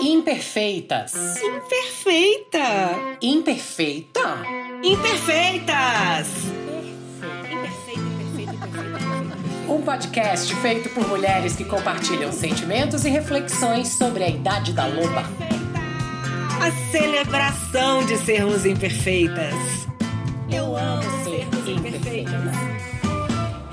Imperfeitas. Imperfeita. Imperfeita? Imperfeitas. Um podcast feito por mulheres que compartilham sentimentos e reflexões sobre a idade da loba. A celebração de sermos imperfeitas. Eu amo.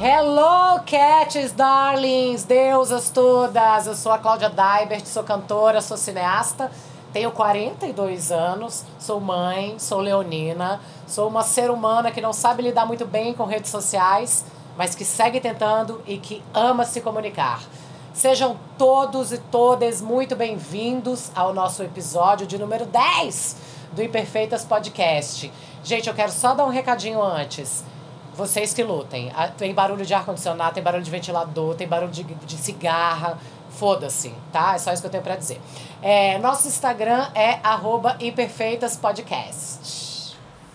Hello, cats, darlings, deusas todas! Eu sou a Cláudia Daibert, sou cantora, sou cineasta, tenho 42 anos, sou mãe, sou leonina, sou uma ser humana que não sabe lidar muito bem com redes sociais, mas que segue tentando e que ama se comunicar. Sejam todos e todas muito bem-vindos ao nosso episódio de número 10 do Imperfeitas Podcast. Gente, eu quero só dar um recadinho antes. Vocês que lutem. Ah, tem barulho de ar-condicionado, tem barulho de ventilador, tem barulho de, de cigarra. Foda-se, tá? É só isso que eu tenho pra dizer. É, nosso Instagram é imperfeitaspodcast.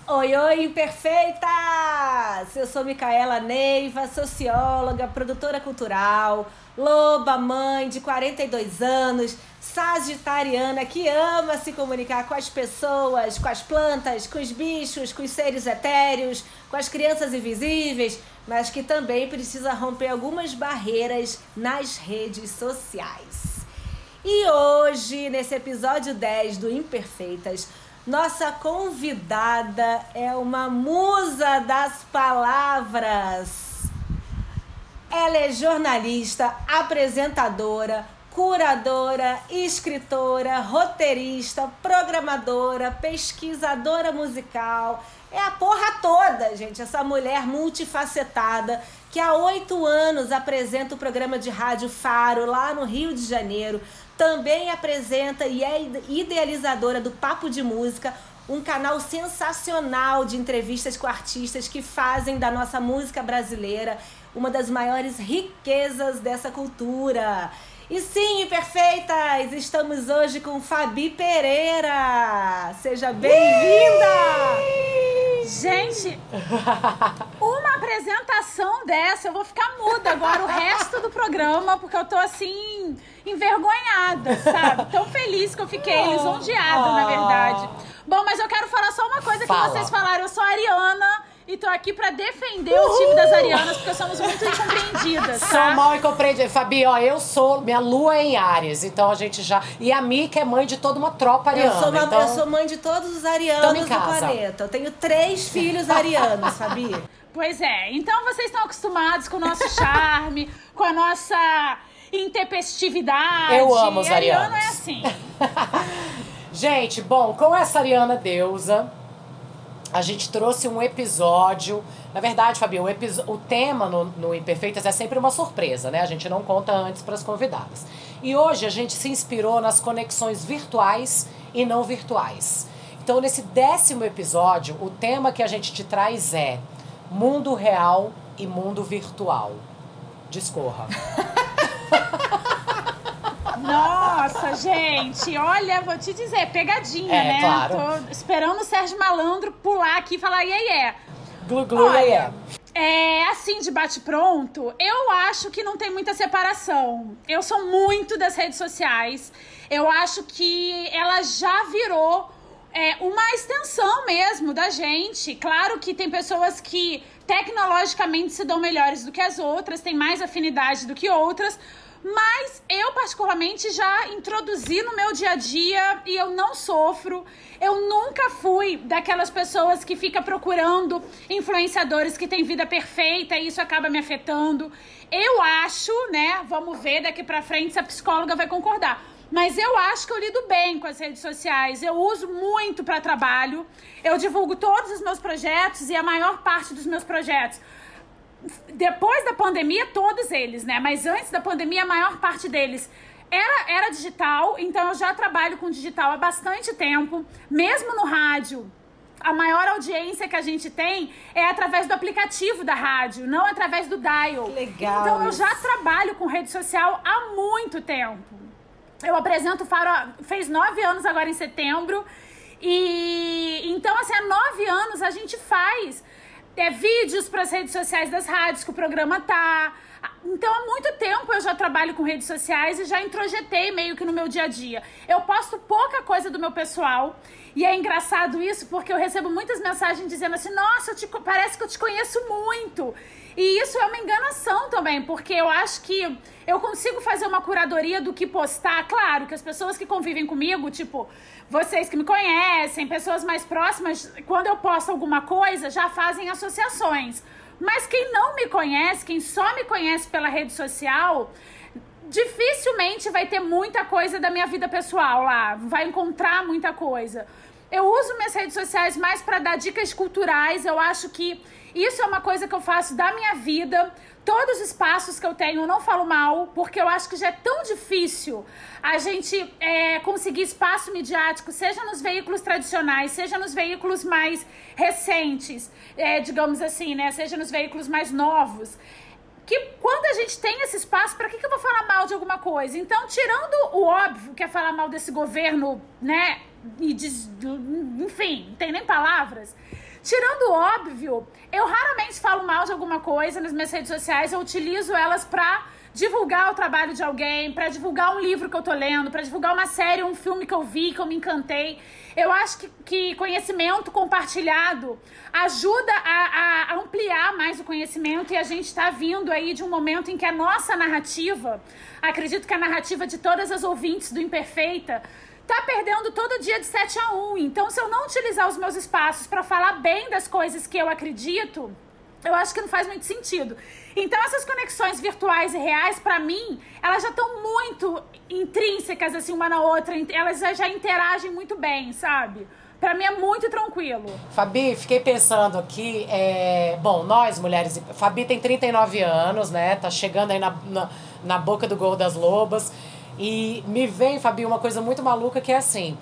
Oi, oi, imperfeitas! Eu sou Micaela Neiva, socióloga, produtora cultural, loba, mãe de 42 anos, sagitariana que ama se comunicar com as pessoas, com as plantas, com os bichos, com os seres etéreos, com as crianças invisíveis, mas que também precisa romper algumas barreiras nas redes sociais. E hoje, nesse episódio 10 do Imperfeitas, nossa convidada é uma musa das palavras. Ela é jornalista, apresentadora, curadora, escritora, roteirista, programadora, pesquisadora musical. É a porra toda, gente. Essa mulher multifacetada que há oito anos apresenta o programa de rádio Faro lá no Rio de Janeiro. Também apresenta e é idealizadora do Papo de Música, um canal sensacional de entrevistas com artistas que fazem da nossa música brasileira uma das maiores riquezas dessa cultura. E sim, perfeitas! Estamos hoje com Fabi Pereira! Seja bem-vinda! Gente, uma apresentação dessa, eu vou ficar muda agora o resto do programa, porque eu tô assim, envergonhada, sabe? Tão feliz que eu fiquei, lisonjeada, na verdade. Bom, mas eu quero falar só uma coisa que Fala. vocês falaram. Eu sou a Ariana e tô aqui pra defender o time das Arianas, porque somos muito incompreendidas, Sou tá? mal incompreendida. Fabi, ó, eu sou. Minha lua é em Ares, então a gente já. E a Mika é mãe de toda uma tropa ariana. Eu sou, uma- então... eu sou mãe de todos os arianos do planeta. Eu tenho três filhos arianos, Fabi. Pois é, então vocês estão acostumados com o nosso charme, com a nossa intempestividade. Eu amo os Ariano arianos. é assim. Gente, bom, com essa Ariana deusa, a gente trouxe um episódio. Na verdade, Fabi, o, episo- o tema no, no Imperfeitas é sempre uma surpresa, né? A gente não conta antes para as convidadas. E hoje a gente se inspirou nas conexões virtuais e não virtuais. Então, nesse décimo episódio, o tema que a gente te traz é mundo real e mundo virtual. Discorra. Nossa, gente, olha, vou te dizer, pegadinha, É, né? claro. Tô esperando o Sérgio Malandro pular aqui e falar, iê, iê. Glu, glu, Olha. É assim, de bate-pronto, eu acho que não tem muita separação. Eu sou muito das redes sociais. Eu acho que ela já virou é, uma extensão mesmo da gente. Claro que tem pessoas que tecnologicamente se dão melhores do que as outras, têm mais afinidade do que outras. Mas eu, particularmente, já introduzi no meu dia a dia e eu não sofro. Eu nunca fui daquelas pessoas que fica procurando influenciadores que têm vida perfeita e isso acaba me afetando. Eu acho, né? Vamos ver daqui pra frente se a psicóloga vai concordar. Mas eu acho que eu lido bem com as redes sociais. Eu uso muito para trabalho. Eu divulgo todos os meus projetos e a maior parte dos meus projetos depois da pandemia, todos eles, né? Mas antes da pandemia, a maior parte deles era, era digital, então eu já trabalho com digital há bastante tempo, mesmo no rádio. A maior audiência que a gente tem é através do aplicativo da rádio, não através do dial. Que legal Então eu já trabalho com rede social há muito tempo. Eu apresento o Faro, fez nove anos agora em setembro. E então, assim, há nove anos a gente faz é, vídeos para as redes sociais das rádios que o programa tá. então há muito tempo eu já trabalho com redes sociais e já introjetei meio que no meu dia a dia. Eu posto pouca coisa do meu pessoal e é engraçado isso porque eu recebo muitas mensagens dizendo assim: "Nossa, te, parece que eu te conheço muito". E isso é uma enganação também, porque eu acho que eu consigo fazer uma curadoria do que postar. Claro que as pessoas que convivem comigo, tipo, vocês que me conhecem, pessoas mais próximas, quando eu posto alguma coisa, já fazem associações. Mas quem não me conhece, quem só me conhece pela rede social, dificilmente vai ter muita coisa da minha vida pessoal lá, vai encontrar muita coisa. Eu uso minhas redes sociais mais para dar dicas culturais. Eu acho que isso é uma coisa que eu faço da minha vida. Todos os espaços que eu tenho, eu não falo mal, porque eu acho que já é tão difícil a gente é, conseguir espaço midiático, seja nos veículos tradicionais, seja nos veículos mais recentes, é, digamos assim, né? Seja nos veículos mais novos que quando a gente tem esse espaço, para que, que eu vou falar mal de alguma coisa? Então, tirando o óbvio, que é falar mal desse governo, né? E enfim, não tem nem palavras. Tirando o óbvio, eu raramente falo mal de alguma coisa nas minhas redes sociais, eu utilizo elas pra divulgar o trabalho de alguém, para divulgar um livro que eu tô lendo, para divulgar uma série, um filme que eu vi, que eu me encantei. Eu acho que, que conhecimento compartilhado ajuda a, a ampliar mais o conhecimento e a gente está vindo aí de um momento em que a nossa narrativa, acredito que a narrativa de todas as ouvintes do Imperfeita, tá perdendo todo dia de 7 a 1. Então, se eu não utilizar os meus espaços para falar bem das coisas que eu acredito, eu acho que não faz muito sentido. Então, essas conexões virtuais e reais, para mim, elas já estão muito intrínsecas, assim, uma na outra. Elas já interagem muito bem, sabe? Pra mim é muito tranquilo. Fabi, fiquei pensando aqui, é... bom, nós mulheres. Fabi tem 39 anos, né? Tá chegando aí na, na, na boca do gol das lobas. E me vem, Fabi, uma coisa muito maluca que é assim: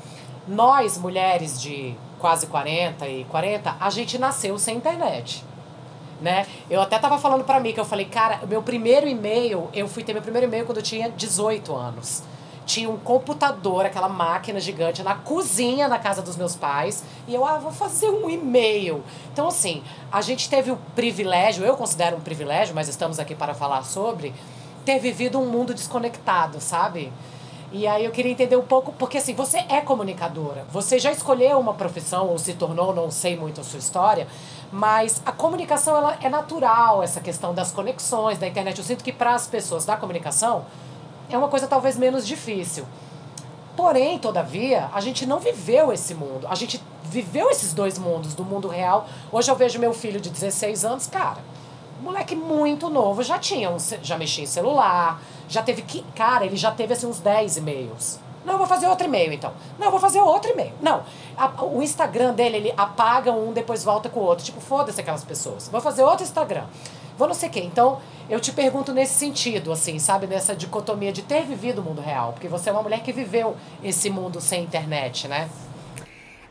nós, mulheres de quase 40 e 40, a gente nasceu sem internet. Né? Eu até tava falando pra mim que eu falei, cara, meu primeiro e-mail, eu fui ter meu primeiro e-mail quando eu tinha 18 anos. Tinha um computador, aquela máquina gigante na cozinha na casa dos meus pais, e eu, ah, vou fazer um e-mail. Então, assim, a gente teve o privilégio, eu considero um privilégio, mas estamos aqui para falar sobre, ter vivido um mundo desconectado, sabe? E aí eu queria entender um pouco, porque assim, você é comunicadora, você já escolheu uma profissão ou se tornou, não sei muito a sua história, mas a comunicação ela é natural, essa questão das conexões, da internet. Eu sinto que para as pessoas da comunicação é uma coisa talvez menos difícil. Porém, todavia, a gente não viveu esse mundo. A gente viveu esses dois mundos, do mundo real. Hoje eu vejo meu filho de 16 anos, cara, moleque muito novo, já tinha um, já mexia em celular, já teve que, cara, ele já teve assim uns 10 e-mails. Não, eu vou fazer outro e-mail então. Não, eu vou fazer outro e-mail. Não, a, o Instagram dele, ele apaga um, depois volta com o outro. Tipo, foda-se aquelas pessoas. Vou fazer outro Instagram. Vou não sei o quê. Então, eu te pergunto nesse sentido, assim, sabe? Nessa dicotomia de ter vivido o mundo real. Porque você é uma mulher que viveu esse mundo sem internet, né?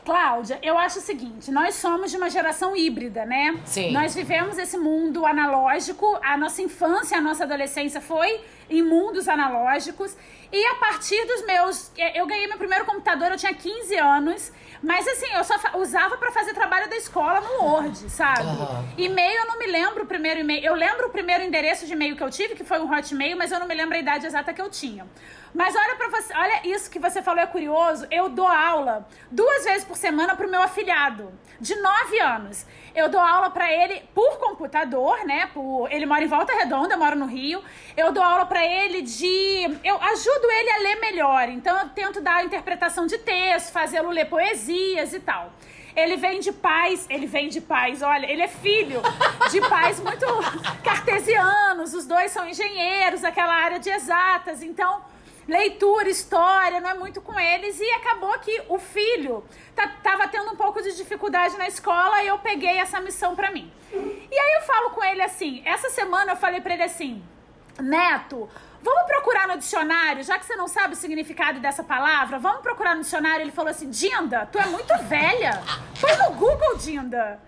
Cláudia, eu acho o seguinte: nós somos de uma geração híbrida, né? Sim. Nós vivemos esse mundo analógico, a nossa infância, a nossa adolescência foi em mundos analógicos. E a partir dos meus. É, eu ganhei meu primeiro computador, eu tinha 15 anos. Mas assim, eu só usava para fazer trabalho da escola no Word, sabe? Uhum. E-mail eu não me lembro o primeiro e-mail. Eu lembro o primeiro endereço de e-mail que eu tive, que foi um Hotmail, mas eu não me lembro a idade exata que eu tinha. Mas olha para você, olha isso que você falou é curioso. Eu dou aula duas vezes por semana pro meu afilhado de 9 anos. Eu dou aula para ele por computador, né? Por, ele mora em Volta Redonda, eu moro no Rio. Eu dou aula para ele de eu ajudo ele a ler melhor. Então eu tento dar a interpretação de texto, fazê-lo ler poesias e tal. Ele vem de pais, ele vem de pais, olha, ele é filho de pais muito cartesianos, os dois são engenheiros, aquela área de exatas. Então, leitura, história, não é muito com eles. E acabou que o filho tava tendo um pouco de dificuldade na escola e eu peguei essa missão para mim. E aí eu falo com ele assim, essa semana eu falei para ele assim, Neto, vamos procurar no dicionário, já que você não sabe o significado dessa palavra, vamos procurar no dicionário. Ele falou assim, Dinda, tu é muito velha. Foi no Google, Dinda.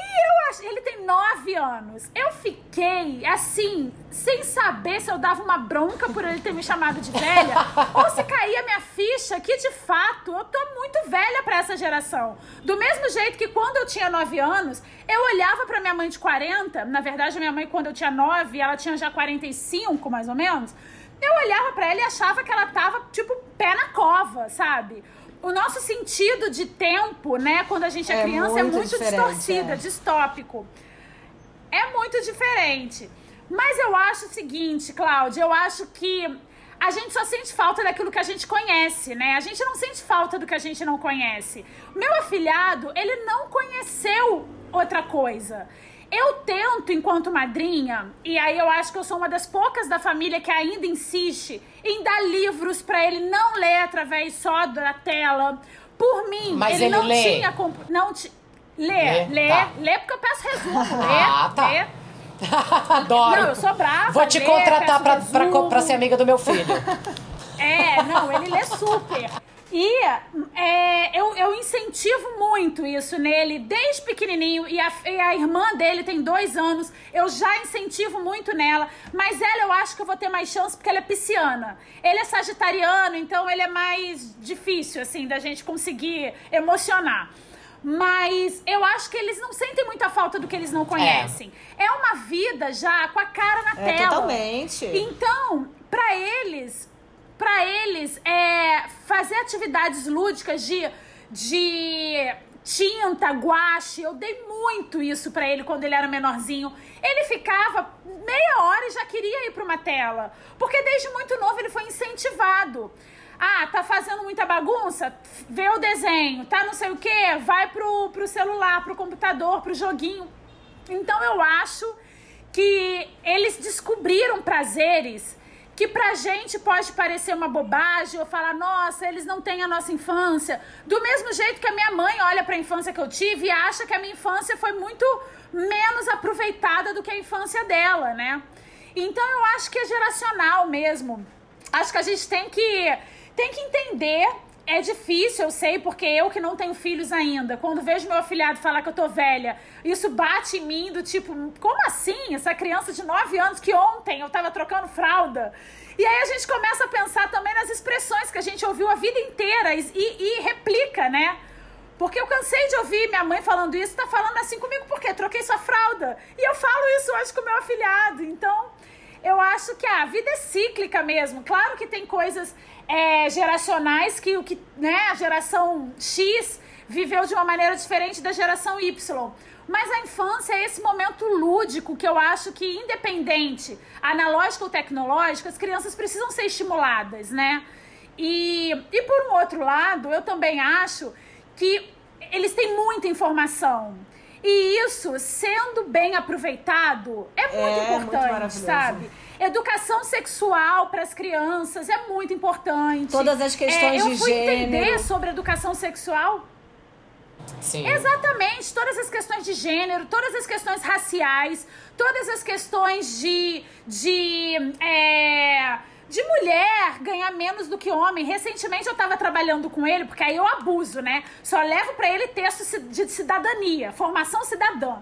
E eu ele tem nove anos. Eu fiquei, assim, sem saber se eu dava uma bronca por ele ter me chamado de velha ou se caía minha ficha que, de fato, eu tô muito velha para essa geração. Do mesmo jeito que quando eu tinha nove anos, eu olhava para minha mãe de 40. Na verdade, minha mãe, quando eu tinha nove, ela tinha já 45, mais ou menos. Eu olhava para ela e achava que ela tava, tipo, pé na cova, sabe? O nosso sentido de tempo, né, quando a gente é, é criança, muito é muito distorcida, é. distópico. É muito diferente. Mas eu acho o seguinte, Cláudia, eu acho que a gente só sente falta daquilo que a gente conhece, né? A gente não sente falta do que a gente não conhece. Meu afilhado, ele não conheceu outra coisa. Eu tento, enquanto madrinha, e aí eu acho que eu sou uma das poucas da família que ainda insiste em dar livros para ele não ler através só da tela. Por mim, Mas ele, ele não lê. tinha. Não ti... Lê, lê, lê, tá. lê, porque eu peço resumo. Lê, ah, tá. lê. Adoro. Não, eu sou brava. Vou te lê, contratar pra, pra, pra, ser amiga do meu filho. É, não, ele lê super. E é, eu, eu incentivo muito isso nele desde pequenininho. E a, e a irmã dele tem dois anos. Eu já incentivo muito nela. Mas ela eu acho que eu vou ter mais chance porque ela é pisciana. Ele é sagitariano, então ele é mais difícil, assim, da gente conseguir emocionar. Mas eu acho que eles não sentem muita falta do que eles não conhecem. É, é uma vida já com a cara na é, tela. Totalmente. Então, para eles, para eles é, fazer atividades lúdicas de, de tinta, guache. Eu dei muito isso para ele quando ele era menorzinho. Ele ficava meia hora e já queria ir para uma tela, porque desde muito novo ele foi incentivado. Ah, tá fazendo muita bagunça? Vê o desenho. Tá não sei o que? Vai pro, pro celular, pro computador, pro joguinho. Então eu acho que eles descobriram prazeres que pra gente pode parecer uma bobagem ou falar, nossa, eles não têm a nossa infância. Do mesmo jeito que a minha mãe olha pra infância que eu tive e acha que a minha infância foi muito menos aproveitada do que a infância dela, né? Então eu acho que é geracional mesmo. Acho que a gente tem que, tem que entender é difícil, eu sei, porque eu que não tenho filhos ainda, quando vejo meu afilhado falar que eu tô velha, isso bate em mim do tipo, como assim? Essa criança de 9 anos que ontem eu tava trocando fralda. E aí a gente começa a pensar também nas expressões que a gente ouviu a vida inteira e, e replica, né? Porque eu cansei de ouvir minha mãe falando isso, tá falando assim comigo porque troquei sua fralda. E eu falo isso hoje com meu afilhado. Então, eu acho que a vida é cíclica mesmo. Claro que tem coisas é, geracionais que o que né, a geração X viveu de uma maneira diferente da geração Y. Mas a infância é esse momento lúdico que eu acho que, independente, analógico ou tecnológico, as crianças precisam ser estimuladas, né? E, e por um outro lado, eu também acho que eles têm muita informação. E isso, sendo bem aproveitado, é muito é, importante, muito sabe? Educação sexual para as crianças é muito importante. Todas as questões é, de gênero. Eu fui entender sobre educação sexual. Sim. Exatamente, todas as questões de gênero, todas as questões raciais, todas as questões de, de é, de mulher ganhar menos do que homem. Recentemente eu tava trabalhando com ele, porque aí eu abuso, né? Só levo para ele texto de cidadania, formação cidadã.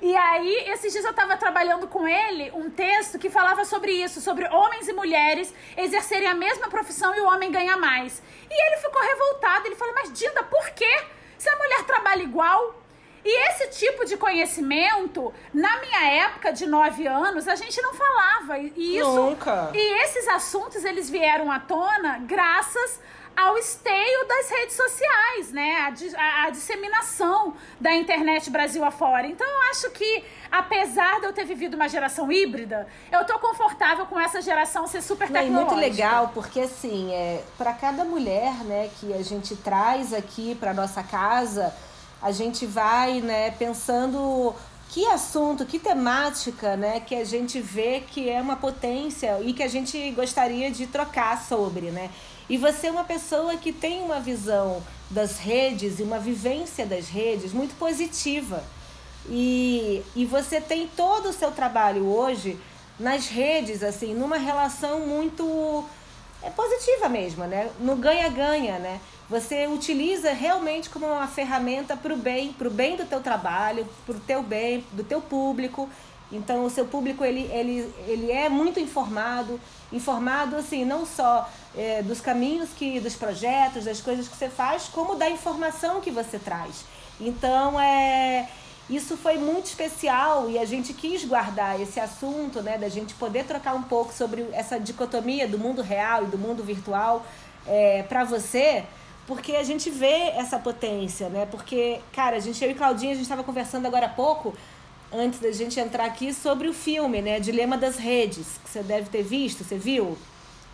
E aí, esses dias eu tava trabalhando com ele um texto que falava sobre isso, sobre homens e mulheres exercerem a mesma profissão e o homem ganha mais. E ele ficou revoltado, ele falou: "Mas Dinda, por quê? Se a mulher trabalha igual, e esse tipo de conhecimento, na minha época de nove anos, a gente não falava. E isso, Nunca. E esses assuntos, eles vieram à tona graças ao esteio das redes sociais, né? A, a, a, disseminação da internet Brasil afora. Então eu acho que, apesar de eu ter vivido uma geração híbrida, eu tô confortável com essa geração ser super tecnológica. Não, é muito legal, porque assim, é, para cada mulher, né, que a gente traz aqui para nossa casa a gente vai né, pensando que assunto, que temática né, que a gente vê que é uma potência e que a gente gostaria de trocar sobre. Né? E você é uma pessoa que tem uma visão das redes e uma vivência das redes muito positiva. E, e você tem todo o seu trabalho hoje nas redes, assim, numa relação muito é positiva mesmo, né? No ganha-ganha, né? Você utiliza realmente como uma ferramenta para o bem, para o bem do teu trabalho, para o teu bem, do teu público. Então o seu público ele, ele, ele é muito informado, informado assim não só é, dos caminhos que, dos projetos, das coisas que você faz, como da informação que você traz. Então é isso foi muito especial e a gente quis guardar esse assunto, né, da gente poder trocar um pouco sobre essa dicotomia do mundo real e do mundo virtual é, para você, porque a gente vê essa potência, né? Porque, cara, a gente, eu e Claudinha, a gente estava conversando agora há pouco, antes da gente entrar aqui, sobre o filme, né? Dilema das Redes, que você deve ter visto, você viu?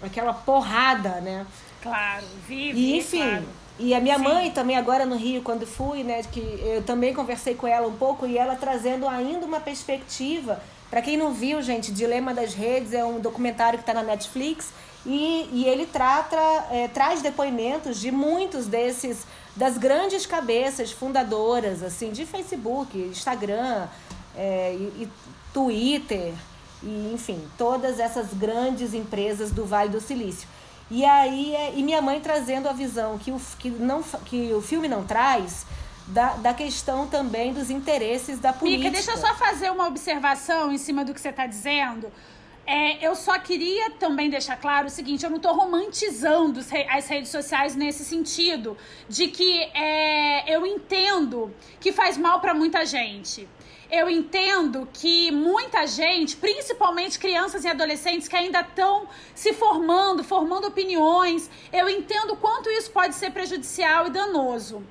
Aquela porrada, né? Claro, vi, e, enfim, claro. E a minha Sim. mãe também agora no Rio, quando fui, né, que eu também conversei com ela um pouco e ela trazendo ainda uma perspectiva. Para quem não viu, gente, Dilema das Redes é um documentário que está na Netflix e, e ele trata, é, traz depoimentos de muitos desses das grandes cabeças fundadoras assim de Facebook, Instagram é, e, e Twitter e enfim todas essas grandes empresas do Vale do Silício. E aí, é, e minha mãe trazendo a visão que o, que não, que o filme não traz da, da questão também dos interesses da política. Mica, deixa eu só fazer uma observação em cima do que você está dizendo. É, eu só queria também deixar claro o seguinte: eu não estou romantizando as redes sociais nesse sentido, de que é, eu entendo que faz mal para muita gente eu entendo que muita gente, principalmente crianças e adolescentes que ainda estão se formando, formando opiniões, eu entendo o quanto isso pode ser prejudicial e danoso.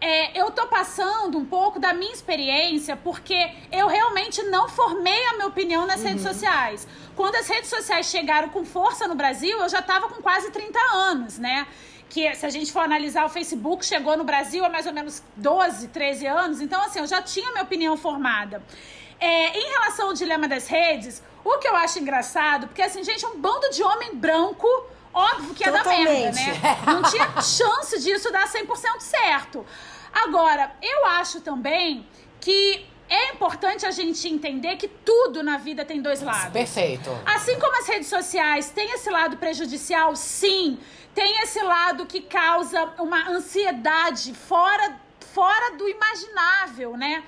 É, eu tô passando um pouco da minha experiência porque eu realmente não formei a minha opinião nas uhum. redes sociais. Quando as redes sociais chegaram com força no Brasil, eu já estava com quase 30 anos, né? Que se a gente for analisar o Facebook, chegou no Brasil há mais ou menos 12, 13 anos. Então, assim, eu já tinha minha opinião formada. É, em relação ao dilema das redes, o que eu acho engraçado, porque assim, gente, é um bando de homem branco, óbvio que é Totalmente. da merda, né? Não tinha chance disso dar 100% certo. Agora, eu acho também que é importante a gente entender que tudo na vida tem dois lados. Perfeito. Assim como as redes sociais têm esse lado prejudicial, sim, tem esse lado que causa uma ansiedade fora, fora do imaginável, né?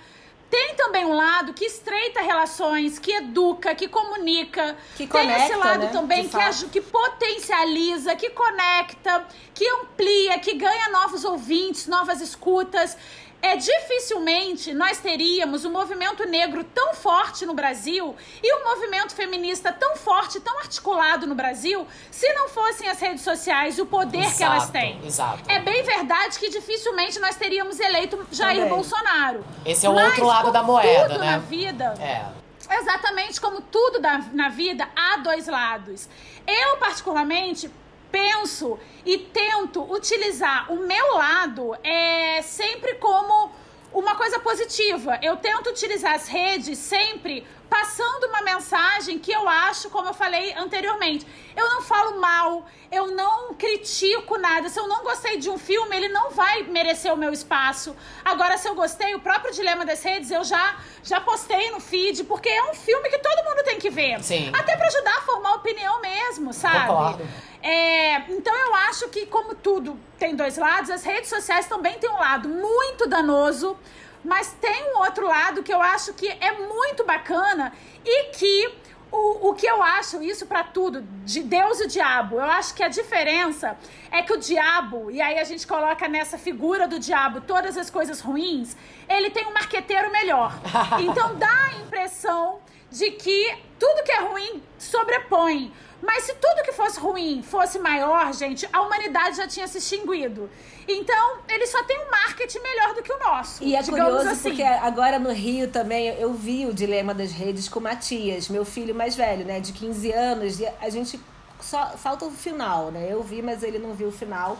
Tem também um lado que estreita relações, que educa, que comunica. Que conecta, Tem esse lado né? também que, que potencializa, que conecta, que amplia, que ganha novos ouvintes, novas escutas é dificilmente nós teríamos um movimento negro tão forte no Brasil e um movimento feminista tão forte, tão articulado no Brasil, se não fossem as redes sociais e o poder exato, que elas têm. Exato. É bem verdade que dificilmente nós teríamos eleito Jair Também. Bolsonaro. Esse é o Mas, outro lado da como moeda, tudo né? na vida. É. Exatamente como tudo da, na vida, há dois lados. Eu, particularmente, penso e tento utilizar o meu lado é sempre como uma coisa positiva. Eu tento utilizar as redes sempre passando uma mensagem que eu acho, como eu falei anteriormente, eu não falo mal, eu não critico nada. Se eu não gostei de um filme, ele não vai merecer o meu espaço. Agora, se eu gostei, o próprio Dilema das Redes, eu já, já postei no feed, porque é um filme que todo mundo tem que ver. Sim. Até para ajudar a formar opinião mesmo, sabe? Concordo. É, então eu acho que, como tudo tem dois lados, as redes sociais também têm um lado muito danoso, mas tem um outro lado que eu acho que é muito bacana e que o, o que eu acho, isso para tudo, de Deus e o diabo, eu acho que a diferença é que o diabo, e aí a gente coloca nessa figura do diabo todas as coisas ruins, ele tem um marqueteiro melhor. Então dá a impressão de que tudo que é ruim sobrepõe. Mas se tudo que fosse ruim fosse maior, gente, a humanidade já tinha se extinguido. Então, ele só tem um marketing melhor do que o nosso. E é curioso assim. porque agora no Rio também eu vi o dilema das redes com o Matias, meu filho mais velho, né, de 15 anos, e a gente só falta o final, né? Eu vi, mas ele não viu o final.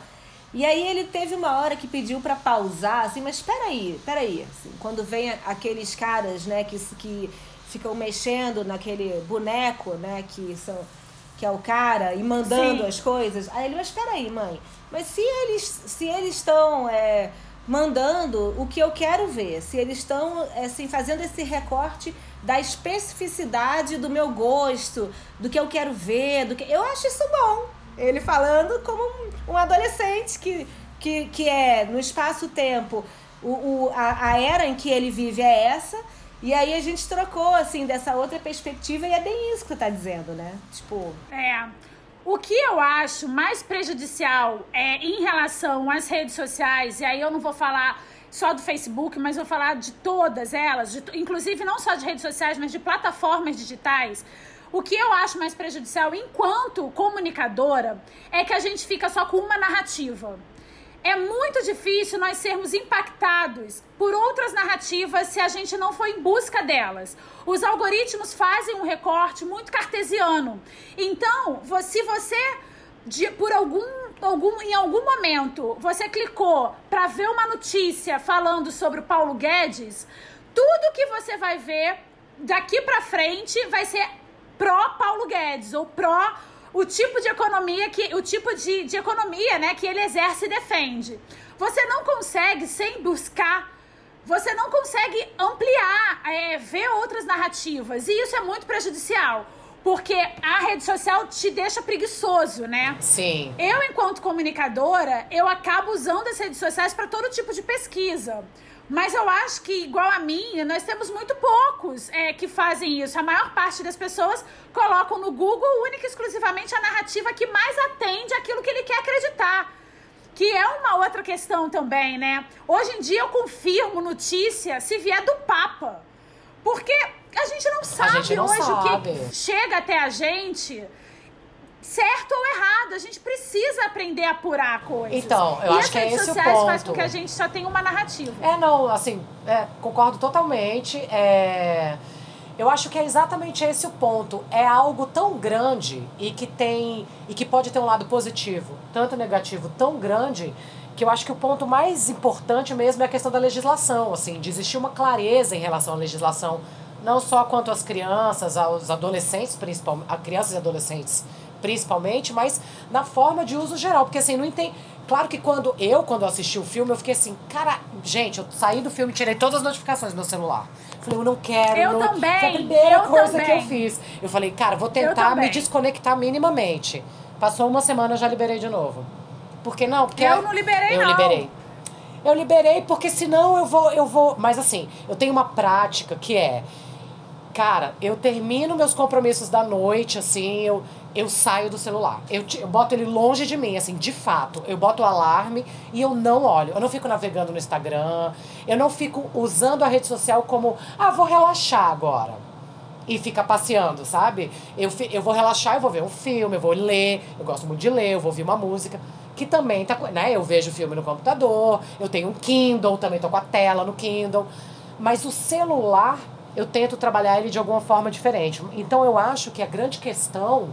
E aí ele teve uma hora que pediu para pausar, assim, mas espera aí, espera aí, assim, quando vem aqueles caras, né, que que ficam mexendo naquele boneco, né, que são que é o cara e mandando Sim. as coisas. Aí ele, mas espera aí, mãe. Mas se eles se eles estão é, mandando o que eu quero ver, se eles estão assim fazendo esse recorte da especificidade do meu gosto, do que eu quero ver, do que eu acho isso bom. Ele falando como um, um adolescente que, que, que é no espaço-tempo. O, o, a, a era em que ele vive é essa. E aí a gente trocou, assim, dessa outra perspectiva, e é bem isso que você tá dizendo, né? Tipo. É. O que eu acho mais prejudicial é em relação às redes sociais, e aí eu não vou falar só do Facebook, mas vou falar de todas elas, de, inclusive não só de redes sociais, mas de plataformas digitais. O que eu acho mais prejudicial enquanto comunicadora é que a gente fica só com uma narrativa. É muito difícil nós sermos impactados por outras narrativas se a gente não for em busca delas. Os algoritmos fazem um recorte muito cartesiano. Então, se você de, por algum, algum em algum momento você clicou para ver uma notícia falando sobre o Paulo Guedes, tudo que você vai ver daqui para frente vai ser pró Paulo Guedes ou pró o tipo de economia que o tipo de, de economia, né, que ele exerce e defende. Você não consegue sem buscar você não consegue ampliar, é, ver outras narrativas. E isso é muito prejudicial. Porque a rede social te deixa preguiçoso, né? Sim. Eu, enquanto comunicadora, eu acabo usando as redes sociais para todo tipo de pesquisa. Mas eu acho que, igual a mim, nós temos muito poucos é, que fazem isso. A maior parte das pessoas colocam no Google única e exclusivamente a narrativa que mais atende aquilo que ele quer acreditar. Que é uma outra questão também, né? Hoje em dia eu confirmo notícia se vier do Papa. Porque a gente não sabe gente não hoje sabe. o que chega até a gente certo ou errado. A gente precisa aprender a apurar coisas. Então, eu e acho as que é redes esse o sociais faz ponto. com que a gente só tenha uma narrativa. É, não, assim, é, concordo totalmente. É, eu acho que é exatamente esse o ponto. É algo tão grande e que tem e que pode ter um lado positivo, tanto negativo, tão grande que eu acho que o ponto mais importante mesmo é a questão da legislação, assim, de existir uma clareza em relação à legislação, não só quanto às crianças, aos adolescentes, principalmente, a crianças e adolescentes principalmente, mas na forma de uso geral, porque assim, não entende. Claro que quando eu, quando assisti o filme, eu fiquei assim, cara, gente, eu saí do filme e tirei todas as notificações do meu celular. Falei, eu não quero. Eu não... também, Foi a primeira eu coisa também. que eu fiz. Eu falei, cara, vou tentar me desconectar minimamente. Passou uma semana, eu já liberei de novo. Por que não? Porque Eu não liberei, eu não. liberei. Eu liberei porque senão eu vou, eu vou. Mas assim, eu tenho uma prática que é. Cara, eu termino meus compromissos da noite, assim, eu, eu saio do celular. Eu, eu boto ele longe de mim, assim, de fato. Eu boto o alarme e eu não olho. Eu não fico navegando no Instagram. Eu não fico usando a rede social como, ah, vou relaxar agora e fica passeando, sabe? Eu, eu vou relaxar, eu vou ver um filme, eu vou ler, eu gosto muito de ler, eu vou ouvir uma música, que também tá, né? Eu vejo filme no computador, eu tenho um Kindle, também tô com a tela no Kindle, mas o celular eu tento trabalhar ele de alguma forma diferente. Então eu acho que a grande questão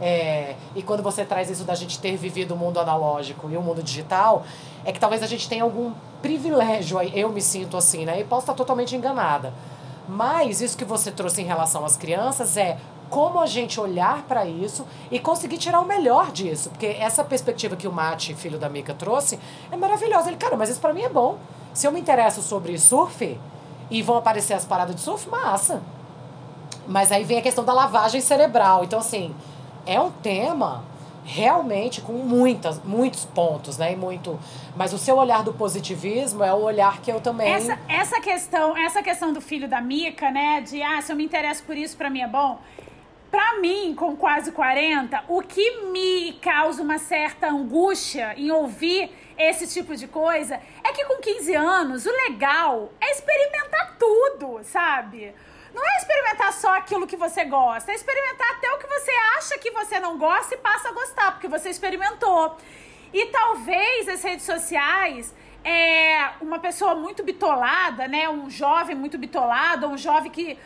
é, e quando você traz isso da gente ter vivido o mundo analógico e o mundo digital, é que talvez a gente tenha algum privilégio, eu me sinto assim, né? E posso estar totalmente enganada. Mas isso que você trouxe em relação às crianças é como a gente olhar para isso e conseguir tirar o melhor disso. Porque essa perspectiva que o Mate, filho da Mica, trouxe é maravilhosa. Ele, cara, mas isso para mim é bom. Se eu me interesso sobre surf e vão aparecer as paradas de surf, massa. Mas aí vem a questão da lavagem cerebral. Então, assim, é um tema realmente com muitas, muitos pontos, né? E muito. Mas o seu olhar do positivismo é o olhar que eu também. Essa, essa questão, essa questão do filho da Mica, né? De ah, se eu me interesso por isso, pra mim é bom. Pra mim, com quase 40, o que me causa uma certa angústia em ouvir esse tipo de coisa é que com 15 anos, o legal é experimentar tudo, sabe? Não é experimentar só aquilo que você gosta, é experimentar até o que você acha que você não gosta e passa a gostar, porque você experimentou. E talvez as redes sociais, é, uma pessoa muito bitolada, né? Um jovem muito bitolado, um jovem que.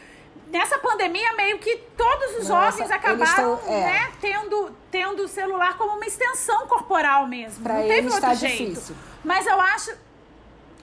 Nessa pandemia, meio que todos os Nossa, jovens acabaram tão- é. né, tendo, tendo o celular como uma extensão corporal mesmo. Pra não teve eles outro tá jeito. difícil. Mas eu acho.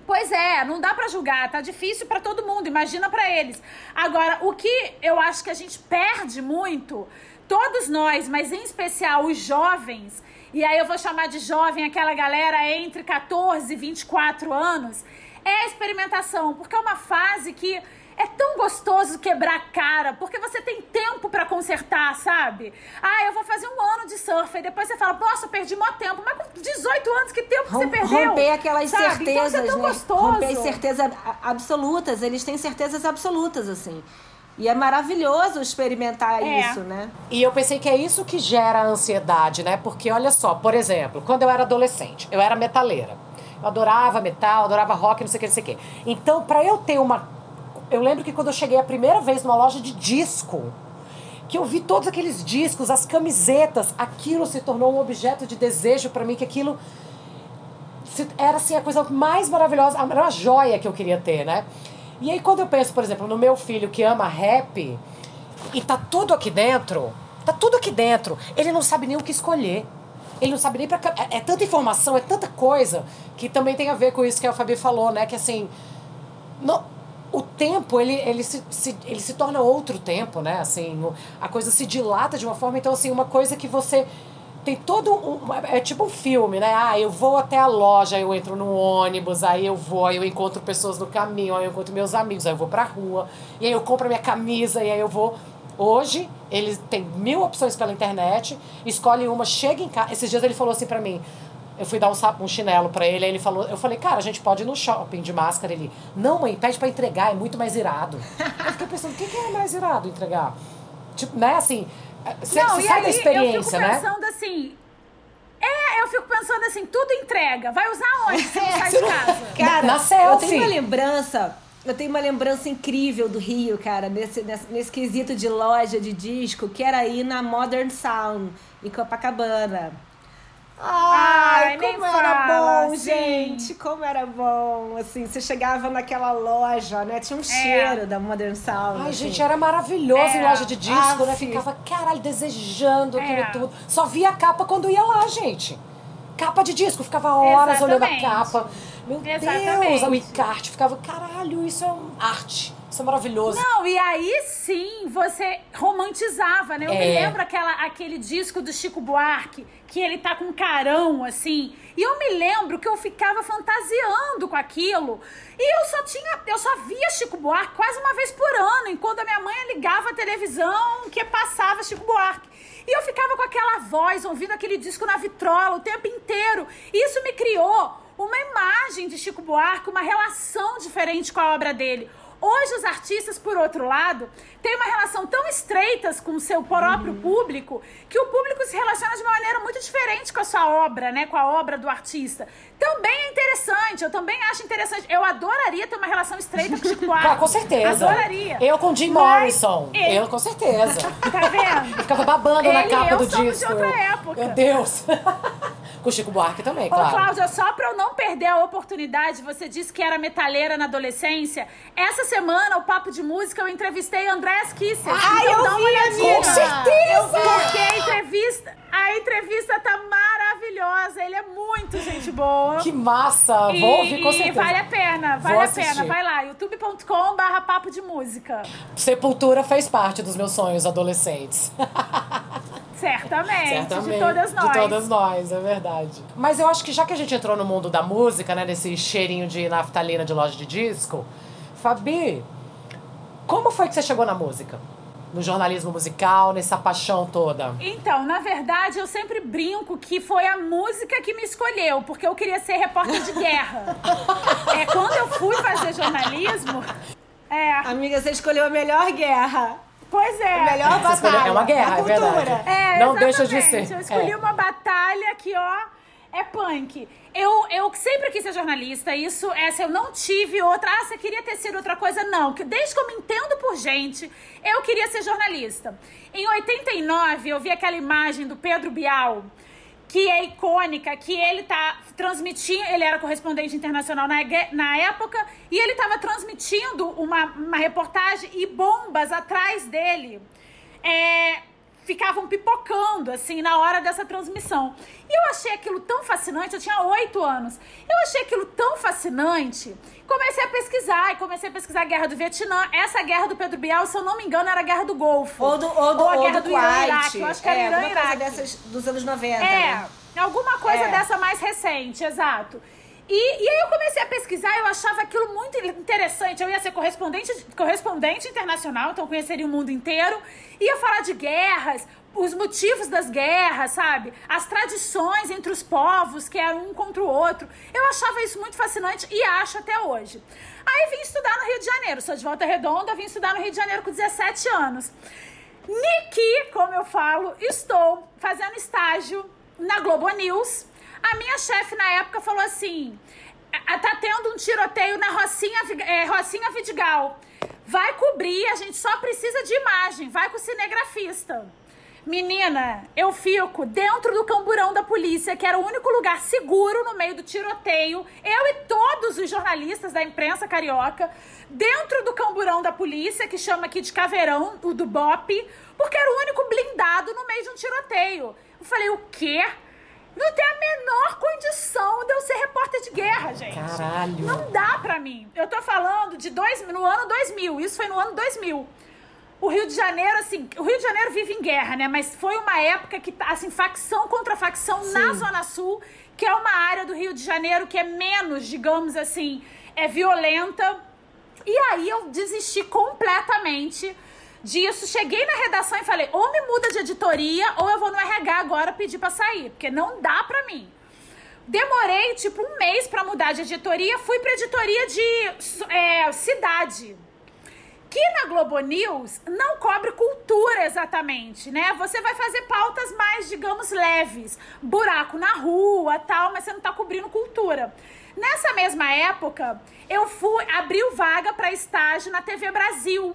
Pois é, não dá pra julgar, tá difícil pra todo mundo, imagina pra eles. Agora, o que eu acho que a gente perde muito, todos nós, mas em especial os jovens, e aí eu vou chamar de jovem aquela galera entre 14 e 24 anos, é a experimentação, porque é uma fase que é tão gostoso quebrar a cara, porque você tem tempo para consertar, sabe? Ah, eu vou fazer um ano de surf, e depois você fala, nossa, perdi mó tempo. Mas com 18 anos, que tempo que você perdeu? Romper aquelas sabe? Então, certezas, isso é tão né? gostoso. Romper as certezas absolutas, eles têm certezas absolutas, assim. E é maravilhoso experimentar É. isso, né? E eu pensei que é isso que gera a ansiedade, né? Porque olha só, por exemplo, quando eu era adolescente, eu era metaleira. Eu adorava metal, adorava rock, não sei o que, não sei o que. Então, pra eu ter uma. Eu lembro que quando eu cheguei a primeira vez numa loja de disco, que eu vi todos aqueles discos, as camisetas, aquilo se tornou um objeto de desejo pra mim, que aquilo era assim a coisa mais maravilhosa, era uma joia que eu queria ter, né? E aí quando eu penso, por exemplo, no meu filho que ama rap e tá tudo aqui dentro, tá tudo aqui dentro, ele não sabe nem o que escolher. Ele não sabe nem pra. ca- É, é tanta informação, é tanta coisa que também tem a ver com isso que a Fabi falou, né? Que assim. No, o tempo, ele, ele, se, se- ele se torna outro tempo, né? Assim, a coisa se dilata de uma forma. Então, assim, uma coisa que você tem todo um. É tipo um filme, né? Ah, eu vou até a loja, eu entro no ônibus, aí eu vou, aí eu encontro pessoas no caminho, aí eu encontro meus amigos, aí eu vou pra rua, e aí eu compro minha camisa, e aí eu vou. Hoje, ele tem mil opções pela internet, escolhe uma, chega em casa. Esses dias ele falou assim pra mim. Eu fui dar um, sapo, um chinelo pra ele, aí ele falou, eu falei, cara, a gente pode ir no shopping de máscara. Ele, não, mãe, pede pra entregar, é muito mais irado. eu fiquei pensando, o que, que é mais irado entregar? Tipo, né, assim, você você sai aí da experiência, eu fico né? pensando assim. É, eu fico pensando assim, tudo entrega. Vai usar onde se não sai de Você casa? Cara, Na eu selfie. tenho uma lembrança. Eu tenho uma lembrança incrível do Rio, cara, nesse, nesse, nesse quesito de loja de disco, que era ir na Modern Sound, em Copacabana. Ai, Ai, nem como era fala, bom, sim. gente! Como era bom! Assim, você chegava naquela loja, né? Tinha um cheiro da Modern Sound. Ai, assim. gente, era maravilhoso em É. loja de disco, né? Aff. Ficava, caralho, desejando aquilo É. tudo. Só via a capa quando ia lá, gente. Capa de disco, ficava horas olhando a Exatamente. capa. Meu Deus, Exatamente. o encarte. Ficava, caralho, isso é um arte. Isso é maravilhoso. Não, e aí sim você romantizava, né? Eu me É. lembro aquela, aquele disco do Chico Buarque, que ele tá com carão, assim. E eu me lembro que eu ficava fantasiando com aquilo. E eu só tinha, eu só via Chico Buarque quase uma vez por ano, enquanto a minha mãe ligava a televisão que passava Chico Buarque. E eu ficava com aquela voz, ouvindo aquele disco na vitrola o tempo inteiro. E isso me criou uma imagem de Chico Buarque, uma relação diferente com a obra dele. Hoje, os artistas, por outro lado, têm uma relação tão estreitas com o seu próprio público que o público se relaciona de uma maneira muito diferente com a sua obra, né? Com a obra do artista. Também é interessante, eu também acho interessante. Eu adoraria ter uma relação estreita com o Chico Buarque. Ah, com certeza. Adoraria. Eu com Jim Morrison. ele- Eu com certeza. Tá vendo? Eu ficava babando na Ele e capa eu do somos de disco. outra Eu- época. Meu Deus. com o Chico Buarque também, Ô, claro. Cláudia, só pra eu não perder a oportunidade, você disse que era metaleira na adolescência. Essa semana, o Papo de Música, eu entrevistei Andréas Kisser. Ai, então eu dá uma vi, olhadinha. Com certeza! Porque a entrevista, a entrevista tá maravilhosa. Ele é muito gente boa. Que massa. E, Vou ouvir com e certeza. vale a pena, vale Vou a pena. assistir. Vai lá, youtube.com barra papo de música. Sepultura fez parte dos meus sonhos adolescentes. Certamente, Certamente. de todas nós. De todas nós, é verdade. Mas eu acho que já que a gente entrou no mundo da música, né, nesse cheirinho de naftalina de loja de disco, Fabi, como foi que você chegou na música? No jornalismo musical, nessa paixão toda? Então, na verdade, eu sempre brinco que foi a música que me escolheu, porque eu queria ser repórter de guerra. é, quando eu fui fazer jornalismo. É, Amiga, você escolheu a melhor guerra. pois é. A melhor Você escolheu- batalha. é uma guerra, da é verdade. cultura. É, Não deixa de ser. Eu escolhi É. uma batalha que, ó, é punk. Eu, eu sempre quis ser jornalista, isso, essa eu não tive outra. Ah, você queria ter sido outra coisa? Não, que desde que eu me entendo por gente, eu queria ser jornalista. Em 89, eu vi aquela imagem do Pedro Bial, que é icônica, que ele tá transmitindo, ele era correspondente internacional na, na época, e ele tava transmitindo uma, uma reportagem e bombas atrás dele. É, ficavam pipocando, assim, na hora dessa transmissão. E eu achei aquilo tão fascinante, eu tinha oito anos. Eu achei aquilo tão fascinante, comecei a pesquisar, e comecei a pesquisar a Guerra do Vietnã. Essa Guerra do Pedro Bial, se eu não me engano, era a Guerra do Golfo. Ou do, ou do, a ou Guerra do do Irã. Iraque. Eu acho que era é, Irã alguma coisa Iraque. dessas dos anos 90. É, né? alguma coisa É. dessa mais recente, exato. E, e aí eu comecei a pesquisar, eu achava aquilo muito interessante. Eu ia ser correspondente, correspondente internacional, então conheceria o mundo inteiro. Ia falar de guerras, os motivos das guerras, sabe? As tradições entre os povos, que eram um contra o outro. Eu achava isso muito fascinante e acho até hoje. Aí vim estudar no Rio de Janeiro. Sou de Volta Redonda, vim estudar no Rio de Janeiro com 17 anos. Niki, como eu falo, estou fazendo estágio na Globo News. A minha chefe na época falou assim: tá tendo um tiroteio na Rocinha, é, Rocinha Vidigal. Vai cobrir, a gente só precisa de imagem, vai com o cinegrafista. Menina, eu fico dentro do camburão da polícia, que era o único lugar seguro no meio do tiroteio. Eu e todos os jornalistas da imprensa carioca, dentro do camburão da polícia, que chama aqui de caveirão, o do BOP, porque era o único blindado no meio de um tiroteio. Eu falei, o quê? Não tem a menor condição de eu ser repórter de guerra, gente. Caralho. Não dá pra mim. Eu tô falando de dois, no ano 2000. Isso foi no ano 2000 o Rio de Janeiro, assim, o Rio de Janeiro vive em guerra, né? Mas foi uma época que, assim, facção contra facção Sim. na Zona Sul, que é uma área do Rio de Janeiro que é menos, digamos assim, é violenta. E aí eu desisti completamente disso. Cheguei na redação e falei: ou me muda de editoria, ou eu vou no RH agora pedir pra sair, porque não dá pra mim. Demorei tipo um mês para mudar de editoria, fui pra editoria de é, cidade que na Globo News não cobre cultura exatamente, né? Você vai fazer pautas mais, digamos, leves, buraco na rua, tal, mas você não tá cobrindo cultura. Nessa mesma época, eu fui abriu vaga para estágio na TV Brasil.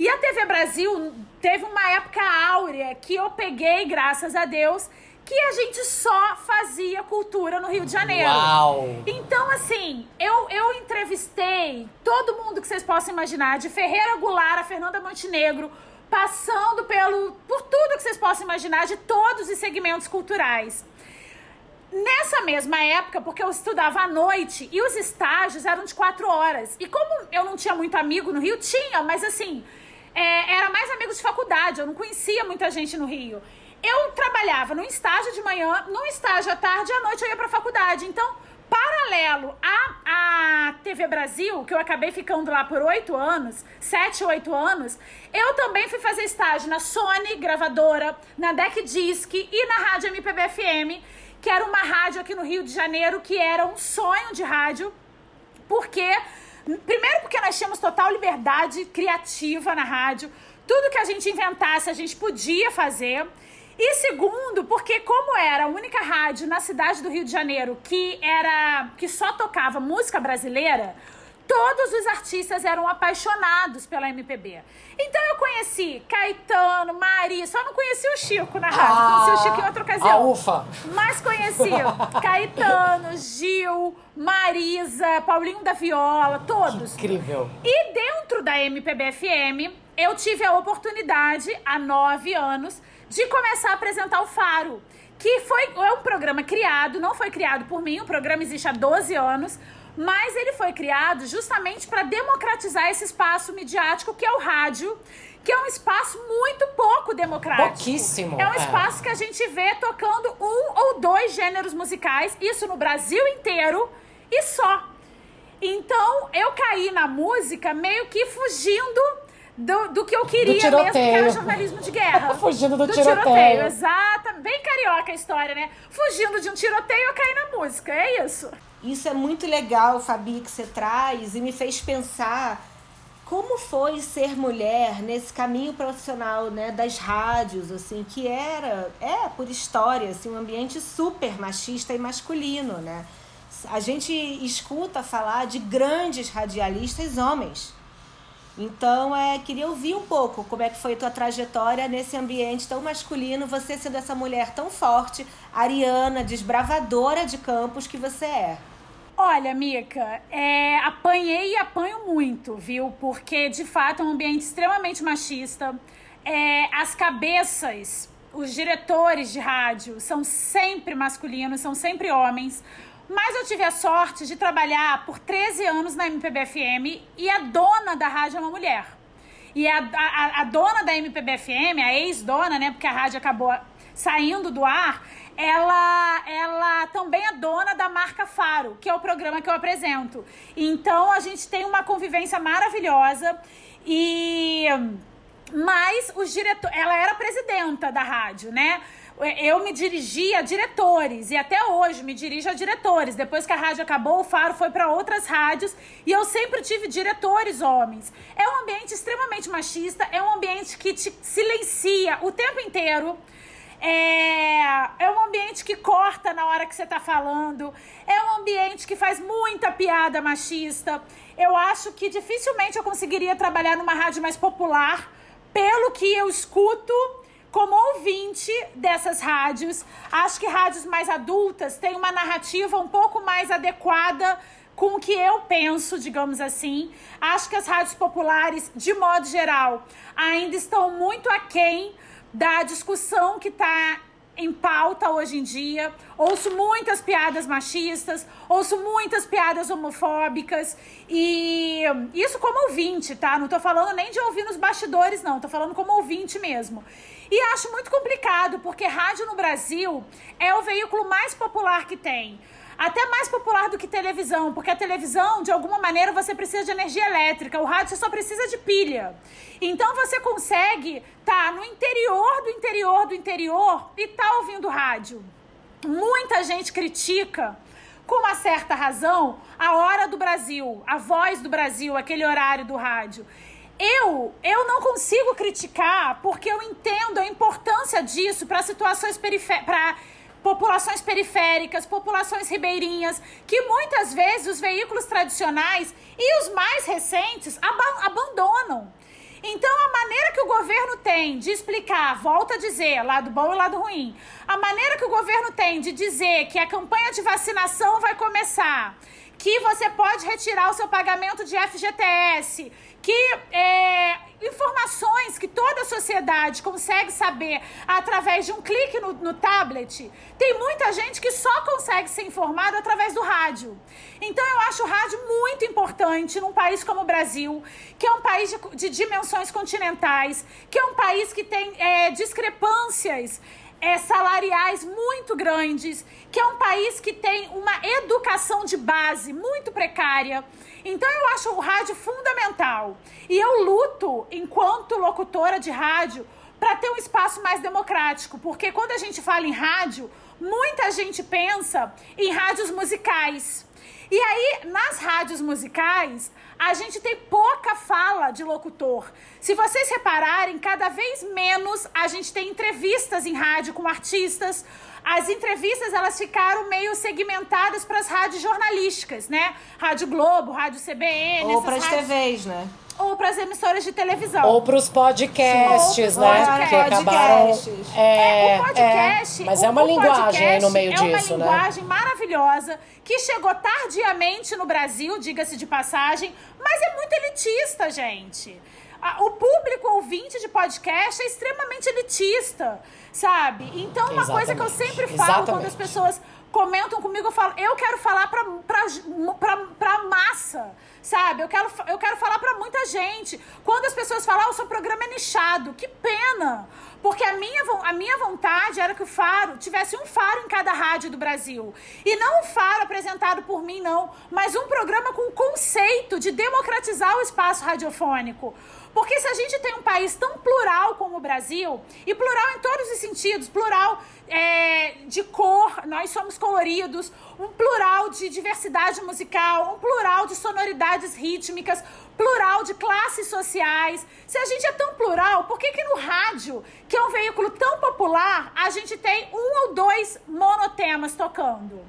E a TV Brasil teve uma época áurea que eu peguei, graças a Deus, que a gente só fazia cultura no Rio de Janeiro. Uau! Então, assim, eu, eu entrevistei todo mundo que vocês possam imaginar, de Ferreira Goulart a Fernanda Montenegro, passando pelo por tudo que vocês possam imaginar de todos os segmentos culturais. Nessa mesma época, porque eu estudava à noite e os estágios eram de quatro horas. E como eu não tinha muito amigo no Rio, tinha, mas assim, é, era mais amigos de faculdade, eu não conhecia muita gente no Rio. Eu trabalhava num estágio de manhã, num estágio à tarde e à noite eu ia pra faculdade. Então, paralelo à, à TV Brasil, que eu acabei ficando lá por oito anos, sete, oito anos, eu também fui fazer estágio na Sony, gravadora, na Deck Disc e na Rádio MPB FM, que era uma rádio aqui no Rio de Janeiro, que era um sonho de rádio, porque... Primeiro porque nós tínhamos total liberdade criativa na rádio. Tudo que a gente inventasse, a gente podia fazer. E segundo, porque como era a única rádio na cidade do Rio de Janeiro que era que só tocava música brasileira, todos os artistas eram apaixonados pela MPB. Então eu conheci Caetano, Maria, só não conheci o Chico na rádio, ah, conheci o Chico em outra ocasião. Ah, ufa! Mas conheci Caetano, Gil, Marisa, Paulinho da Viola, todos. Que incrível! E dentro da MPB FM, eu tive a oportunidade, há nove anos, de começar a apresentar o Faro, que foi é um programa criado, não foi criado por mim, o programa existe há 12 anos, mas ele foi criado justamente para democratizar esse espaço midiático que é o rádio, que é um espaço muito pouco democrático. Pouquíssimo. É um é. espaço que a gente vê tocando um ou dois gêneros musicais, isso no Brasil inteiro e só. Então, eu caí na música meio que fugindo do, do que eu queria mesmo, que era jornalismo de guerra. Fugindo do, do tiroteio. tiroteio. Exata, bem carioca a história, né? Fugindo de um tiroteio, eu caí na música, é isso. Isso é muito legal, Fabi, que você traz e me fez pensar como foi ser mulher nesse caminho profissional, né, das rádios, assim, que era, é por história, assim, um ambiente super machista e masculino, né? A gente escuta falar de grandes radialistas homens, então, é, queria ouvir um pouco como é que foi tua trajetória nesse ambiente tão masculino, você sendo essa mulher tão forte, ariana, desbravadora de campos que você é. Olha, Mica, é, apanhei e apanho muito, viu? Porque, de fato, é um ambiente extremamente machista. É, as cabeças, os diretores de rádio são sempre masculinos, são sempre homens. Mas eu tive a sorte de trabalhar por 13 anos na MPB-FM e a dona da rádio é uma mulher. E a, a, a dona da MPB-FM, a ex-dona, né, porque a rádio acabou saindo do ar, ela, ela também é dona da marca Faro, que é o programa que eu apresento. Então a gente tem uma convivência maravilhosa e mas os diretores, ela era presidenta da rádio, né? Eu me dirigia a diretores e até hoje me dirijo a diretores. Depois que a rádio acabou, o Faro foi para outras rádios e eu sempre tive diretores homens. É um ambiente extremamente machista, é um ambiente que te silencia o tempo inteiro. É, é um ambiente que corta na hora que você tá falando. É um ambiente que faz muita piada machista. Eu acho que dificilmente eu conseguiria trabalhar numa rádio mais popular, pelo que eu escuto como ouvinte dessas rádios. Acho que rádios mais adultas têm uma narrativa um pouco mais adequada com o que eu penso, digamos assim. Acho que as rádios populares, de modo geral, ainda estão muito aquém da discussão que está em pauta hoje em dia. Ouço muitas piadas machistas, ouço muitas piadas homofóbicas e isso como ouvinte, tá? Não tô falando nem de ouvir nos bastidores, não, tô falando como ouvinte mesmo. E acho muito complicado, porque rádio no Brasil é o veículo mais popular que tem até mais popular do que televisão, porque a televisão, de alguma maneira, você precisa de energia elétrica, o rádio você só precisa de pilha. Então você consegue estar tá no interior do interior do interior e tá ouvindo rádio. Muita gente critica com uma certa razão, a hora do Brasil, a voz do Brasil, aquele horário do rádio. Eu, eu não consigo criticar porque eu entendo a importância disso para situações periféricas, populações periféricas, populações ribeirinhas, que muitas vezes os veículos tradicionais e os mais recentes ab abandonam. Então, a maneira que o governo tem de explicar, volta a dizer, lado bom e lado ruim, a maneira que o governo tem de dizer que a campanha de vacinação vai começar, que você pode retirar o seu pagamento de FGTS, que é, informações que toda a sociedade consegue saber através de um clique no, no, tablet, tem muita gente que só consegue ser informado através do rádio. Então eu acho o rádio muito importante num país como o Brasil, que é um país de, de dimensões continentais, que é um país que tem é, discrepâncias é, salariais muito grandes, que é um país que tem uma educação de base muito precária. Então eu acho o rádio fundamental. E eu luto, enquanto locutora de rádio, para ter um espaço mais democrático, porque quando a gente fala em rádio, muita gente pensa em rádios musicais. E aí, nas rádios musicais, a gente tem pouca fala de locutor. Se vocês repararem, cada vez menos a gente tem entrevistas em rádio com artistas. As entrevistas elas ficaram meio segmentadas para as rádios jornalísticas, né? Rádio Globo, Rádio CBN, ou para as rádios... TVs, né? Ou para as emissoras de televisão. Ou para os podcasts, ou né? Podcast. Que acabaram. É, é, o podcast. É, mas é uma linguagem aí no meio é disso, né? É uma linguagem maravilhosa que chegou tardiamente no Brasil, diga-se de passagem, mas é muito elitista, gente. O público ouvinte de podcast é extremamente elitista, sabe? Então, uma Exatamente. coisa que eu sempre falo Exatamente. quando as pessoas comentam comigo, eu falo, eu quero falar pra, pra, pra, pra massa, sabe? Eu quero, eu quero falar pra muita gente. Quando as pessoas falam, ah, o seu programa é nichado, que pena! Porque a minha, a minha vontade era que o Faro tivesse um Faro em cada rádio do Brasil. E não um Faro apresentado por mim, não, mas um programa com o conceito de democratizar o espaço radiofônico. Porque se a gente tem um país tão plural como o Brasil, e plural em todos os sentidos, plural é, de cor, nós somos coloridos, um plural de diversidade musical, um plural de sonoridades rítmicas, plural de classes sociais. Se a gente é tão plural, por que, que no rádio, que é um veículo tão popular, a gente tem um ou dois monotemas tocando?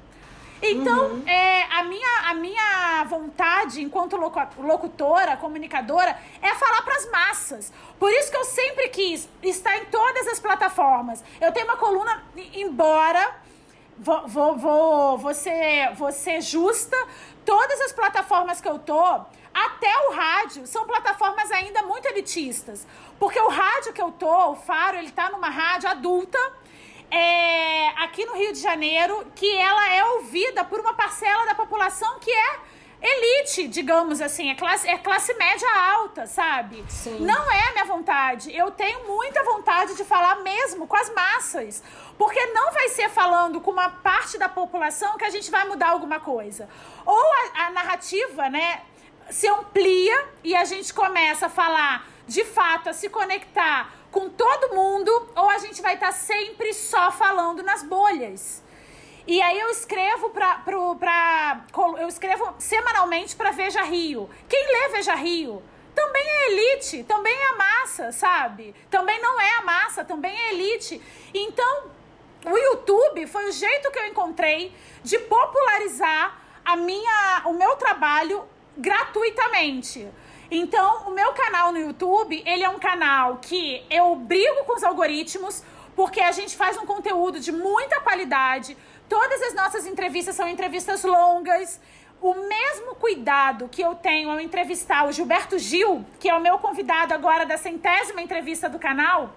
Então, uhum. é, a, minha, a minha vontade, enquanto locutora, comunicadora, é falar para as massas. Por isso que eu sempre quis estar em todas as plataformas. Eu tenho uma coluna, embora vou, vou, vou, vou, ser, vou ser justa, todas as plataformas que eu tô, até o rádio, são plataformas ainda muito elitistas. Porque o rádio que eu tô, o Faro, ele tá numa rádio adulta, é, aqui no Rio de Janeiro, que ela é ouvida por uma parcela da população que é elite, digamos assim, é classe, é classe média alta, sabe? Sim. Não é a minha vontade. Eu tenho muita vontade de falar mesmo com as massas. Porque não vai ser falando com uma parte da população que a gente vai mudar alguma coisa. Ou a, a narrativa, né, se amplia e a gente começa a falar de fato, a se conectar com todo mundo, ou a vai estar sempre só falando nas bolhas. E aí eu escrevo pra, pro, pra eu escrevo semanalmente para Veja Rio. Quem lê Veja Rio também é elite, também é a massa, sabe? Também não é a massa, também é elite. Então, o YouTube foi o jeito que eu encontrei de popularizar a minha, o meu trabalho gratuitamente. Então, o meu canal no YouTube, ele é um canal que eu brigo com os algoritmos, porque a gente faz um conteúdo de muita qualidade, Todas as nossas entrevistas são entrevistas longas. O mesmo cuidado que eu tenho ao entrevistar o Gilberto Gil, que é o meu convidado agora da centésima entrevista do canal,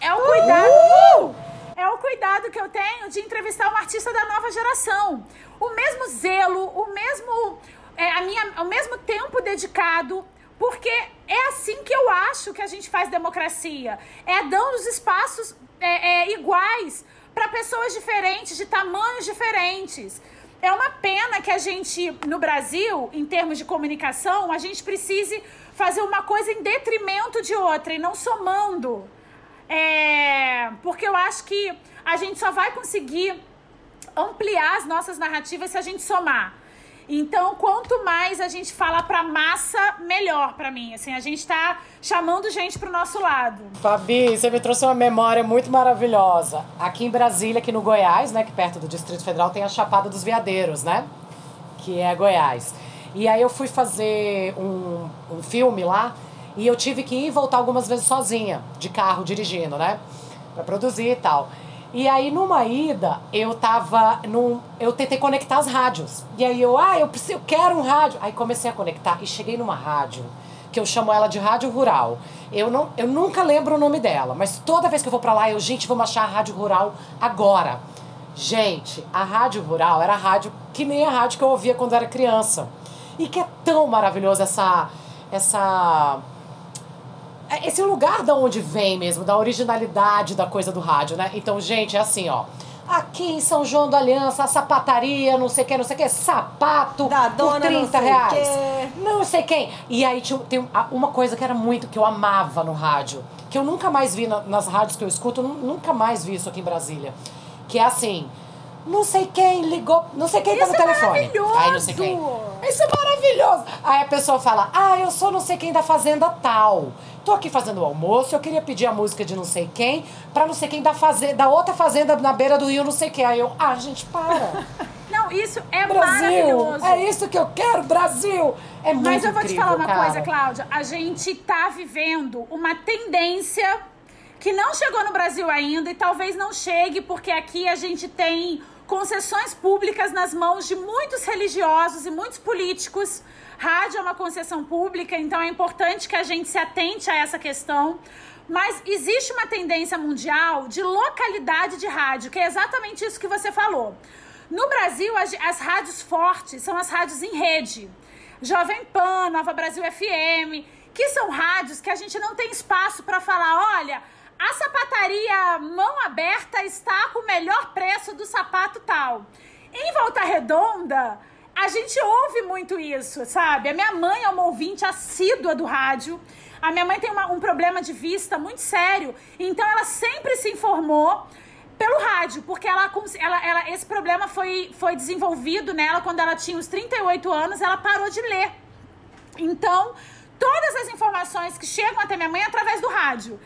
é o cuidado. Uh! É o cuidado que eu tenho de entrevistar um artista da nova geração. O mesmo zelo, o mesmo, é, a minha, o mesmo tempo dedicado porque é assim que eu acho que a gente faz democracia. É dando os espaços é, é, iguais para pessoas diferentes, de tamanhos diferentes. É uma pena que a gente, no Brasil, em termos de comunicação, a gente precise fazer uma coisa em detrimento de outra e não somando. É, porque eu acho que a gente só vai conseguir ampliar as nossas narrativas se a gente somar. Então, quanto mais a gente fala pra massa, melhor para mim. Assim, a gente tá chamando gente pro nosso lado. Fabi, você me trouxe uma memória muito maravilhosa. Aqui em Brasília, aqui no Goiás, né, que perto do Distrito Federal, tem a Chapada dos Veadeiros, né? Que é Goiás. E aí eu fui fazer um, um filme lá e eu tive que ir e voltar algumas vezes sozinha, de carro, dirigindo, né? Pra produzir e tal. E aí, numa ida, eu tava num. Eu tentei conectar as rádios. E aí eu, ah, eu preciso, eu quero um rádio. Aí comecei a conectar e cheguei numa rádio, que eu chamo ela de Rádio Rural. Eu, não, eu nunca lembro o nome dela, mas toda vez que eu vou pra lá, eu, gente, vamos achar a Rádio Rural agora. Gente, a Rádio Rural era a rádio que nem a rádio que eu ouvia quando era criança. E que é tão maravilhoso essa. essa esse lugar da onde vem mesmo, da originalidade da coisa do rádio, né? Então, gente, é assim, ó. Aqui em São João do Aliança, a sapataria, não sei o que, não sei o que, sapato da por 30 não reais. Quê. Não sei quem. E aí tinha, tem uma coisa que era muito, que eu amava no rádio, que eu nunca mais vi na, nas rádios que eu escuto, nunca mais vi isso aqui em Brasília. Que é assim, não sei quem ligou, não sei quem Isso tá no é telefone. Aí não sei quem. Isso é maravilhoso. Aí a pessoa fala: "Ah, eu sou não sei quem da fazenda tal. Tô aqui fazendo o almoço, eu queria pedir a música de não sei quem, para não sei quem da fazenda, da outra fazenda na beira do rio, não sei quem". Aí eu: "Ah, gente, para". Não, isso é Brasil, maravilhoso. é isso que eu quero, Brasil. É muito Mas eu vou incrível, te falar uma cara. coisa, Cláudia. A gente tá vivendo uma tendência que não chegou no Brasil ainda e talvez não chegue, porque aqui a gente tem concessões públicas nas mãos de muitos religiosos e muitos políticos. Rádio é uma concessão pública, então é importante que a gente se atente a essa questão. Mas existe uma tendência mundial de localidade de rádio, que é exatamente isso que você falou. No Brasil, as, as rádios fortes são as rádios em rede. Jovem Pan, Nova Brasil FM, que são rádios que a gente não tem espaço para falar, olha, a sapataria mão aberta está com o melhor preço do sapato tal. Em Volta Redonda, a gente ouve muito isso, sabe? A minha mãe é uma ouvinte assídua do rádio. A minha mãe tem uma, um problema de vista muito sério, então ela sempre se informou pelo rádio, porque ela, ela, ela, esse problema foi, foi desenvolvido nela quando ela tinha os 38 anos, ela parou de ler. Então, todas as informações que chegam até minha mãe é através do rádio.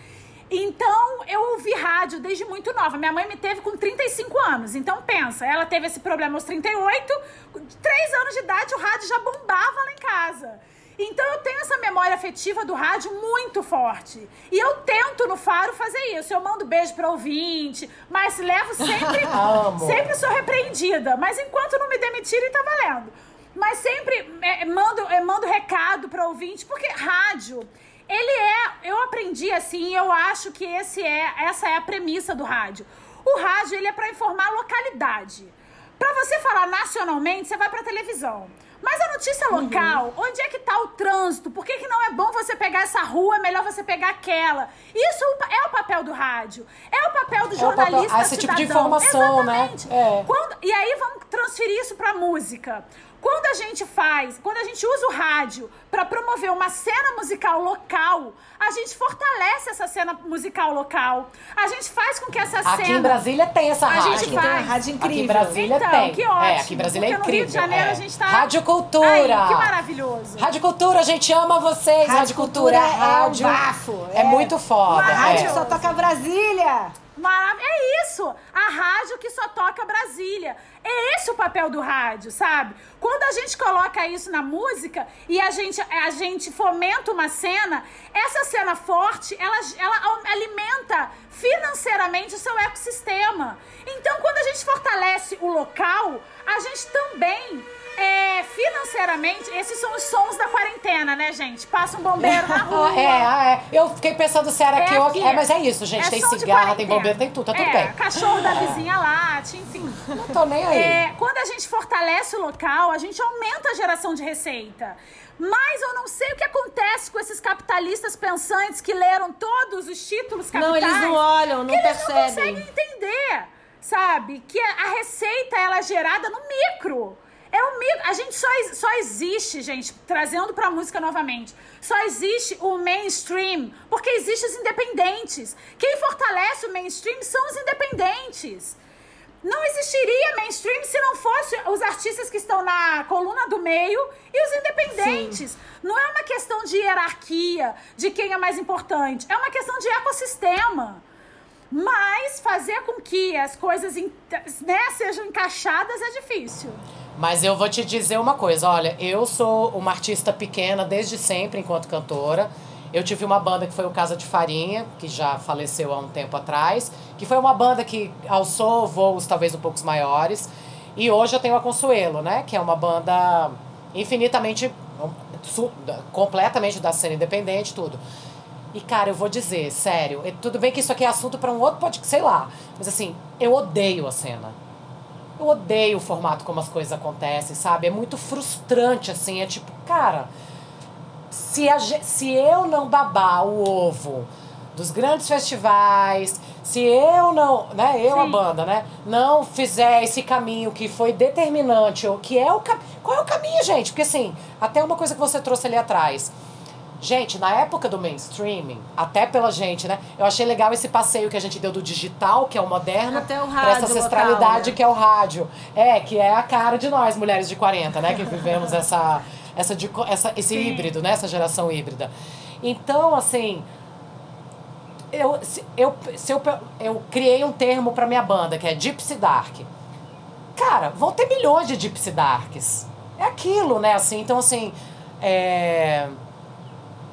Então, eu ouvi rádio desde muito nova. Minha mãe me teve com 35 anos. Então, pensa, ela teve esse problema aos 38, com 3 anos de idade, o rádio já bombava lá em casa. Então, eu tenho essa memória afetiva do rádio muito forte. E eu tento no Faro fazer isso. Eu mando beijo para ouvinte, mas levo sempre. Amo. sempre sou repreendida. Mas enquanto não me demitirem, tá valendo. Mas sempre é, mando, é, mando recado para ouvinte, porque rádio ele é, eu aprendi assim, eu acho que esse é, essa é a premissa do rádio. O rádio ele é para informar a localidade. Para você falar nacionalmente, você vai para televisão. Mas a notícia local, uhum. onde é que tá o trânsito? Por que, que não é bom você pegar essa rua, é melhor você pegar aquela? Isso é o papel do rádio. É o papel do é jornalista papel, esse tipo de informação, né? Exatamente. né? É. Quando, e aí vamos transferir isso pra música. Quando a gente faz, quando a gente usa o rádio para promover uma cena musical local, a gente fortalece essa cena musical local. A gente faz com que essa aqui cena. Aqui em Brasília tem essa rádio. A gente faz. Tem uma rádio incrível. Aqui em Brasília então, tem. Que ótimo. É, aqui em Brasília é incrível. No Rio de Janeiro é. a gente tá. Rádio Cultura. Aí, que maravilhoso. Rádio Cultura, a gente ama vocês. Rádio, rádio Cultura, é rádio. É, bafo. é, é muito foda. Uma rádio é. só toca Brasília. Marav é isso! A rádio que só toca Brasília. É esse o papel do rádio, sabe? Quando a gente coloca isso na música e a gente, a gente fomenta uma cena, essa cena forte, ela, ela alimenta financeiramente o seu ecossistema. Então, quando a gente fortalece o local, a gente também é, financeiramente, esses são os sons da quarentena, né, gente? Passa um bombeiro na rua. é, é. Eu fiquei pensando se era é que eu. É, mas é isso, gente. É tem cigarra, tem bombeiro, tem tudo, tá tudo é, bem. Cachorro da vizinha late, enfim. Não tô nem aí. É, quando a gente fortalece o local, a gente aumenta a geração de receita. Mas eu não sei o que acontece com esses capitalistas pensantes que leram todos os títulos capitais. Não, eles não olham, não percebem. Eles não conseguem entender, sabe? Que a receita ela é gerada no micro. É um mito. A gente só, só existe, gente, trazendo pra música novamente. Só existe o mainstream porque existem os independentes. Quem fortalece o mainstream são os independentes. Não existiria mainstream se não fosse os artistas que estão na coluna do meio e os independentes. Sim. Não é uma questão de hierarquia, de quem é mais importante. É uma questão de ecossistema. Mas fazer com que as coisas né, sejam encaixadas é difícil. Mas eu vou te dizer uma coisa, olha, eu sou uma artista pequena desde sempre enquanto cantora. Eu tive uma banda que foi o Casa de Farinha, que já faleceu há um tempo atrás, que foi uma banda que alçou voos talvez um pouco maiores. E hoje eu tenho a Consuelo, né, que é uma banda infinitamente completamente da cena independente, tudo. E cara, eu vou dizer, sério, tudo bem que isso aqui é assunto para um outro podcast, sei lá, mas assim, eu odeio a cena eu odeio o formato como as coisas acontecem, sabe? É muito frustrante, assim. É tipo, cara, se, a, se eu não babar o ovo dos grandes festivais, se eu não, né, eu Sim. a banda, né, não fizer esse caminho que foi determinante, ou que é o qual é o caminho, gente? Porque assim, até uma coisa que você trouxe ali atrás, Gente, na época do mainstreaming, até pela gente, né? Eu achei legal esse passeio que a gente deu do digital, que é o moderno, até o rádio pra essa ancestralidade local, né? que é o rádio. É, que é a cara de nós, mulheres de 40, né? Que vivemos essa, essa, essa, esse Sim. híbrido, né? Essa geração híbrida. Então, assim, eu, se, eu, se eu, eu criei um termo para minha banda, que é Gypsy Dark. Cara, vão ter milhões de Gypsy Darks. É aquilo, né? Assim, então, assim, é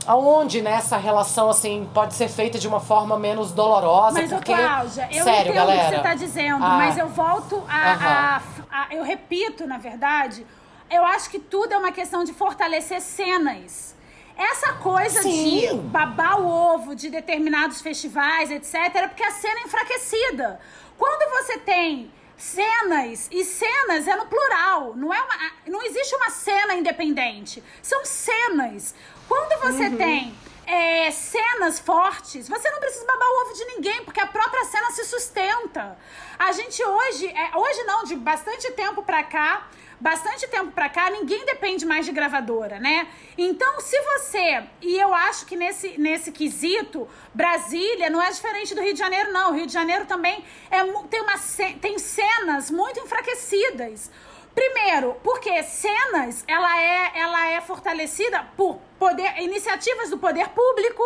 aonde nessa relação assim pode ser feita de uma forma menos dolorosa? Mas porque Cláudia, eu sério entendo galera o que você está dizendo ah. mas eu volto a, a, a, eu repito na verdade eu acho que tudo é uma questão de fortalecer cenas. Essa coisa Sim. de babar o ovo de determinados festivais etc é porque a cena é enfraquecida. Quando você tem cenas e cenas é no plural não é uma, não existe uma cena independente. São cenas quando você uhum. tem é, cenas fortes, você não precisa babar o ovo de ninguém, porque a própria cena se sustenta. A gente hoje, é, hoje não, de bastante tempo pra cá, bastante tempo pra cá, ninguém depende mais de gravadora, né? Então, se você, e eu acho que nesse, nesse quesito, Brasília não é diferente do Rio de Janeiro, não. O Rio de Janeiro também é, tem, uma, tem cenas muito enfraquecidas. Primeiro, porque cenas, ela é, ela é fortalecida por poder, iniciativas do poder público.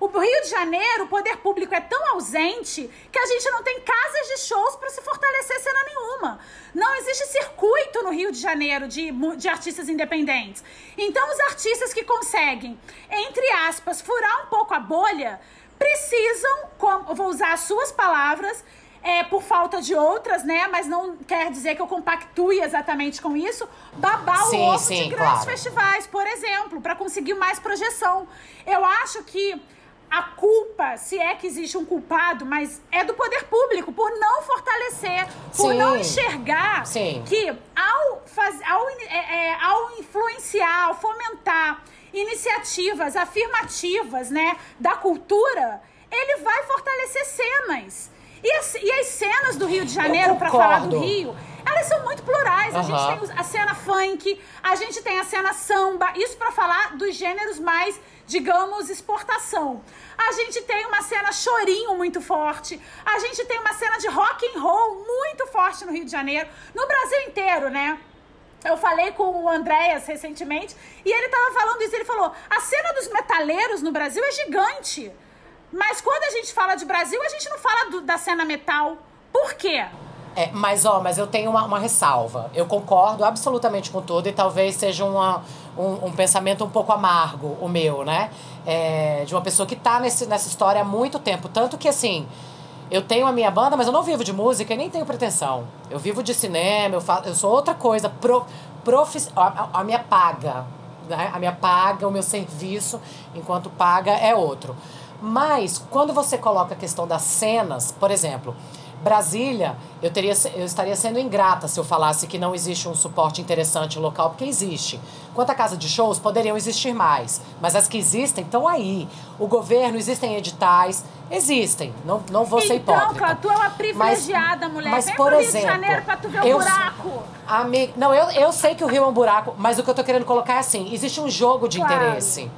O Rio de Janeiro, o poder público é tão ausente que a gente não tem casas de shows para se fortalecer cena nenhuma. Não existe circuito no Rio de Janeiro de, de artistas independentes. Então, os artistas que conseguem, entre aspas, furar um pouco a bolha, precisam, vou usar as suas palavras, é, por falta de outras, né? Mas não quer dizer que eu compactue exatamente com isso. Babar sim, o ovo sim, de grandes claro. festivais, por exemplo, para conseguir mais projeção. Eu acho que a culpa, se é que existe um culpado, mas é do poder público, por não fortalecer, por Sim. não enxergar Sim. que ao, faz, ao, é, é, ao influenciar, ao fomentar iniciativas afirmativas né, da cultura, ele vai fortalecer cenas. E as, e as cenas do Rio de Janeiro, para falar do. Rio, elas são muito plurais. A Aham. gente tem a cena funk, a gente tem a cena samba, isso para falar dos gêneros mais, digamos, exportação. A gente tem uma cena chorinho muito forte, a gente tem uma cena de rock and roll muito forte no Rio de Janeiro, no Brasil inteiro, né? Eu falei com o Andréas recentemente e ele tava falando isso. Ele falou: a cena dos metaleiros no Brasil é gigante. Mas quando a gente fala de Brasil, a gente não fala do- da cena metal. Por quê? É, mas, ó, mas eu tenho uma, uma ressalva. Eu concordo absolutamente com tudo e talvez seja uma, um, um pensamento um pouco amargo, o meu, né? É, de uma pessoa que tá nesse, nessa história há muito tempo. Tanto que, assim, eu tenho a minha banda, mas eu não vivo de música e nem tenho pretensão. Eu vivo de cinema, eu, faço, eu sou outra coisa. Pro, profi- a, a- minha paga, né? A minha paga, o meu serviço, enquanto paga, é outro. Mas, quando você coloca a questão das cenas, por exemplo, Brasília, eu, teria, eu estaria sendo ingrata se eu falasse que não existe um suporte interessante local, porque existe. Quanto à casa de shows, poderiam existir mais, mas as que existem estão aí. O governo, existem editais, existem, não, não vou ser então, hipócrita. Cláudia, tu é uma privilegiada, mulher. Mas, Vem por pro Rio exemplo, de Janeiro pra tu ver o eu- buraco. Ami- Não, eu, eu sei que o Rio é um buraco, mas o que eu tô querendo colocar é assim: existe um jogo de Claro. interesse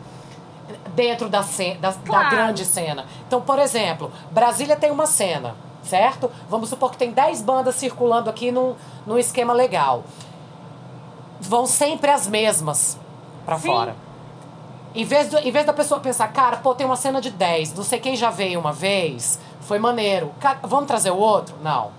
dentro da, da, da Claro. grande cena. Então, por exemplo, Brasília tem uma cena, certo? Vamos supor que tem 10 bandas circulando aqui num, num esquema legal. Vão sempre as mesmas pra Sim. fora. Em vez, do, em vez da pessoa pensar, cara, pô, tem uma cena de 10, não sei quem já veio uma vez, foi maneiro. Vamos trazer o outro? Não.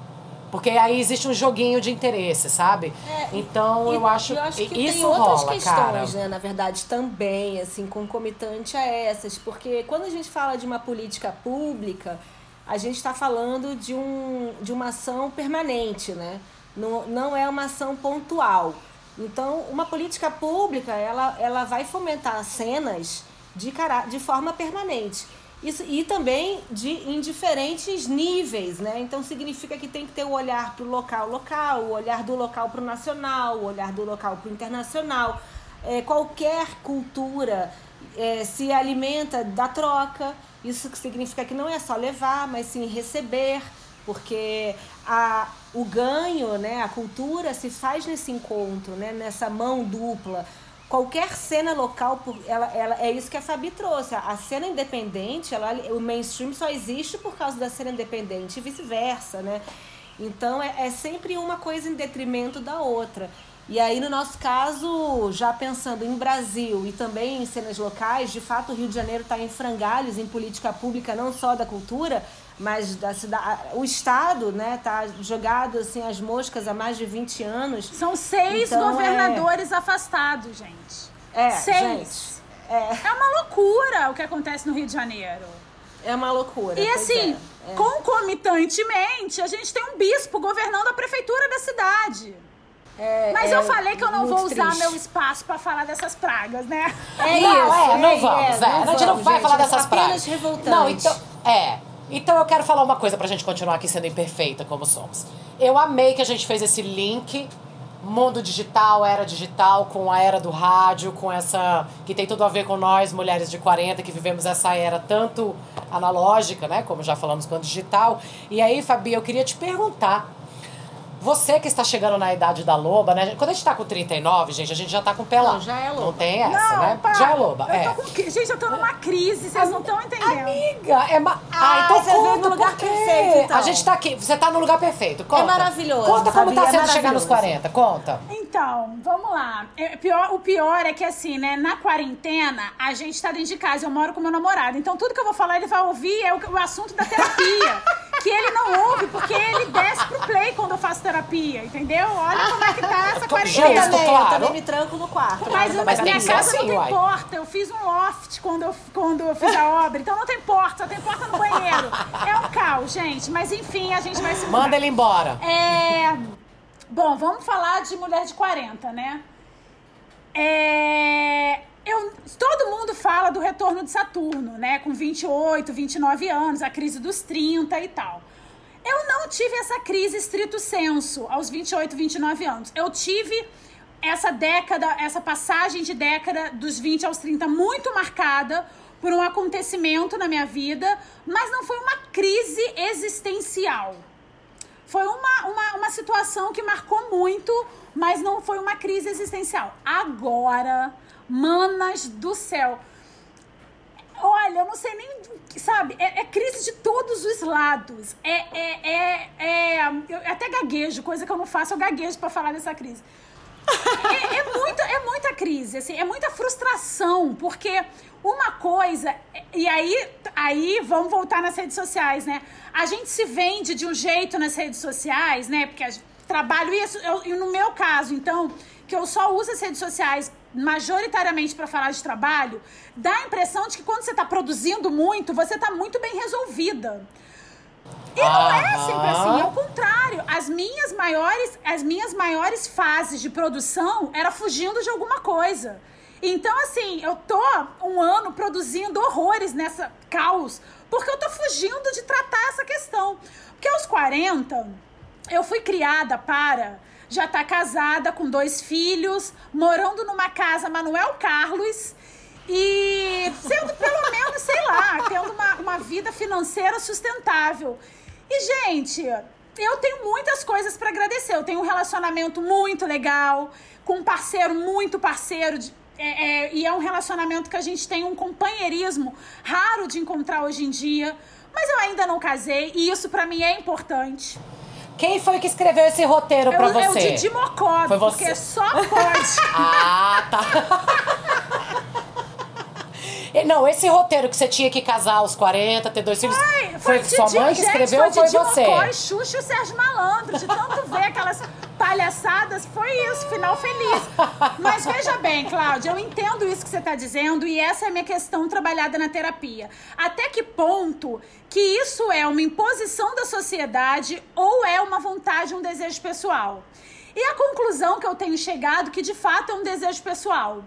Porque aí existe um joguinho de interesse, sabe? então E- eu acho, eu acho que isso tem outras rola, questões, cara. né, na verdade, também, assim, concomitante a essas, porque quando a gente fala de uma política pública, a gente está falando de, um, de uma ação permanente, né? Não, não é uma ação pontual. Então, uma política pública, ela, ela vai fomentar cenas de, cara, de forma permanente. Isso, e também de, em diferentes níveis, né? Então significa que tem que ter o olhar para o local local, o olhar do local para o nacional, o olhar do local para o internacional. É, qualquer cultura é, se alimenta da troca. Isso significa que não é só levar, mas sim receber, porque a, o ganho, né, a cultura se faz nesse encontro, né, nessa mão dupla. Qualquer cena local, ela, ela, é isso que a Fabi trouxe. A a cena independente, ela, o mainstream só existe por causa da cena independente e vice-versa, né? Então é, é sempre uma coisa em detrimento da outra. E aí, no nosso caso, já pensando em Brasil e também em cenas locais, de fato o Rio de Janeiro está em frangalhos em política pública, não só da cultura, mas da cidade. O Estado né, tá jogado assim, às moscas há mais de 20 anos. São seis Então, governadores afastados, gente. É, Seis. gente, é, É uma loucura o que acontece no Rio de Janeiro. é uma loucura. E assim, é, é. concomitantemente, a gente tem um bispo governando a prefeitura da cidade. É, Mas é eu falei que eu não vou usar triste. meu espaço pra falar dessas pragas, né? É não, isso, é, não é, vamos, é, é, a gente não vai gente, falar é dessas apenas pragas. revoltante. Não, então, é. Então eu quero falar uma coisa pra gente continuar aqui sendo imperfeita como somos. Eu amei que a gente fez esse link mundo digital, era digital, com a era do rádio, com essa. que tem tudo a ver com nós, mulheres de 40, que vivemos essa era tanto analógica, né? Como já falamos, quanto digital. E aí, Fabi, eu queria te perguntar. Você que está chegando na idade da loba, né? Quando a gente tá com 39, gente, a gente já tá com o pé lá. Não, já é loba. Não tem essa, não, né? para. Já é loba. Eu é. tô com... Gente, eu tô numa crise, vocês não estão entendendo. Amiga, é ma... Ah, então você veio conta no lugar perfeito, então. A gente tá aqui, você tá no lugar perfeito. Conta. maravilhoso, Conta como Fabi, tá é sendo chegar nos maravilhoso. 40. Conta. Então, vamos lá. É, pior, o pior é que, assim, né, na quarentena, a gente tá dentro de casa, eu moro com meu namorado. Então, tudo que eu vou falar, ele vai ouvir é o, o assunto da terapia. que ele não ouve, porque ele desce pro play quando eu faço terapia, entendeu? Olha como é que tá essa Eu quarentena. Justo, também, claro. eu também me tranco no quarto. Mas, né? o- Mas tem minha que ser casa assim, não tem uai. porta. Eu fiz um loft quando eu, quando eu fiz a obra. Então não tem porta, só tem porta no banheiro. É um caos, gente. Mas enfim, a gente vai se mudar. Manda ele embora. É... Bom, vamos falar de mulher de 40, né? É... Eu, todo mundo fala do retorno de Saturno, né? Com 28, 29 anos, a crise dos 30 e tal. Eu não tive essa crise estrito senso aos 28, 29 anos. Eu tive essa década, essa passagem de década dos 20 aos 30 muito marcada por um acontecimento na minha vida, mas não foi uma crise existencial. Foi uma, uma, uma situação que marcou muito, mas não foi uma crise existencial. Agora, manas do céu. Olha, eu não sei nem. Sabe? É, é crise de todos os lados. É, é, é, é, Eu até gaguejo, coisa que eu não faço, eu gaguejo para falar dessa crise. É, é, muita, é muita crise, assim, é muita frustração, porque uma coisa, e aí, aí vamos voltar nas redes sociais, né? A gente se vende de um jeito nas redes sociais, né? Porque trabalho isso, eu, no meu caso, então, que eu só uso as redes sociais majoritariamente para falar de trabalho, dá a impressão de que quando você está produzindo muito, você está muito bem resolvida. E não é sempre assim, ao contrário. As minhas maiores, as minhas maiores fases de produção era fugindo de alguma coisa. Então, assim, eu tô um ano produzindo horrores nessa caos, porque eu tô fugindo de tratar essa questão. Porque aos 40, eu fui criada para já estar tá casada com dois filhos, morando numa casa Manuel Carlos e sendo pelo menos, sei lá, tendo uma, uma vida financeira sustentável. E, gente, eu tenho muitas coisas para agradecer. Eu tenho um relacionamento muito legal, com um parceiro muito parceiro. De, é, é, e é um relacionamento que a gente tem um companheirismo raro de encontrar hoje em dia. Mas eu ainda não casei e isso para mim é importante. Quem foi que escreveu esse roteiro para você? É o Didi Mocó, porque só pode. ah, tá. Não, esse roteiro que você tinha que casar aos 40, ter dois filhos. Foi, foi, foi sua mãe que escreveu ou foi você? Foi Xuxa e o Sérgio Malandro, de tanto ver aquelas palhaçadas, foi isso, final feliz. Mas veja bem, Cláudia, eu entendo isso que você está dizendo e essa é a minha questão trabalhada na terapia. Até que ponto que isso é uma imposição da sociedade ou é uma vontade, um desejo pessoal? E a conclusão que eu tenho chegado que de fato é um desejo pessoal.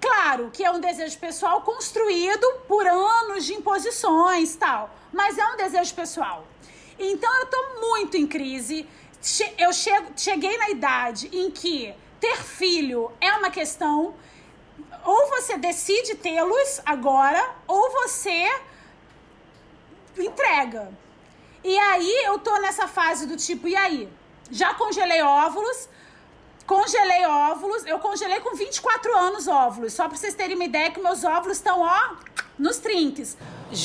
Claro que é um desejo pessoal construído por anos de imposições tal, mas é um desejo pessoal. Então eu tô muito em crise. Eu chego, cheguei na idade em que ter filho é uma questão. Ou você decide tê-los agora, ou você entrega. E aí eu tô nessa fase do tipo, e aí? Já congelei óvulos, Congelei óvulos. Eu congelei com 24 anos óvulos. Só pra vocês terem uma ideia que meus óvulos estão, ó, nos trinques.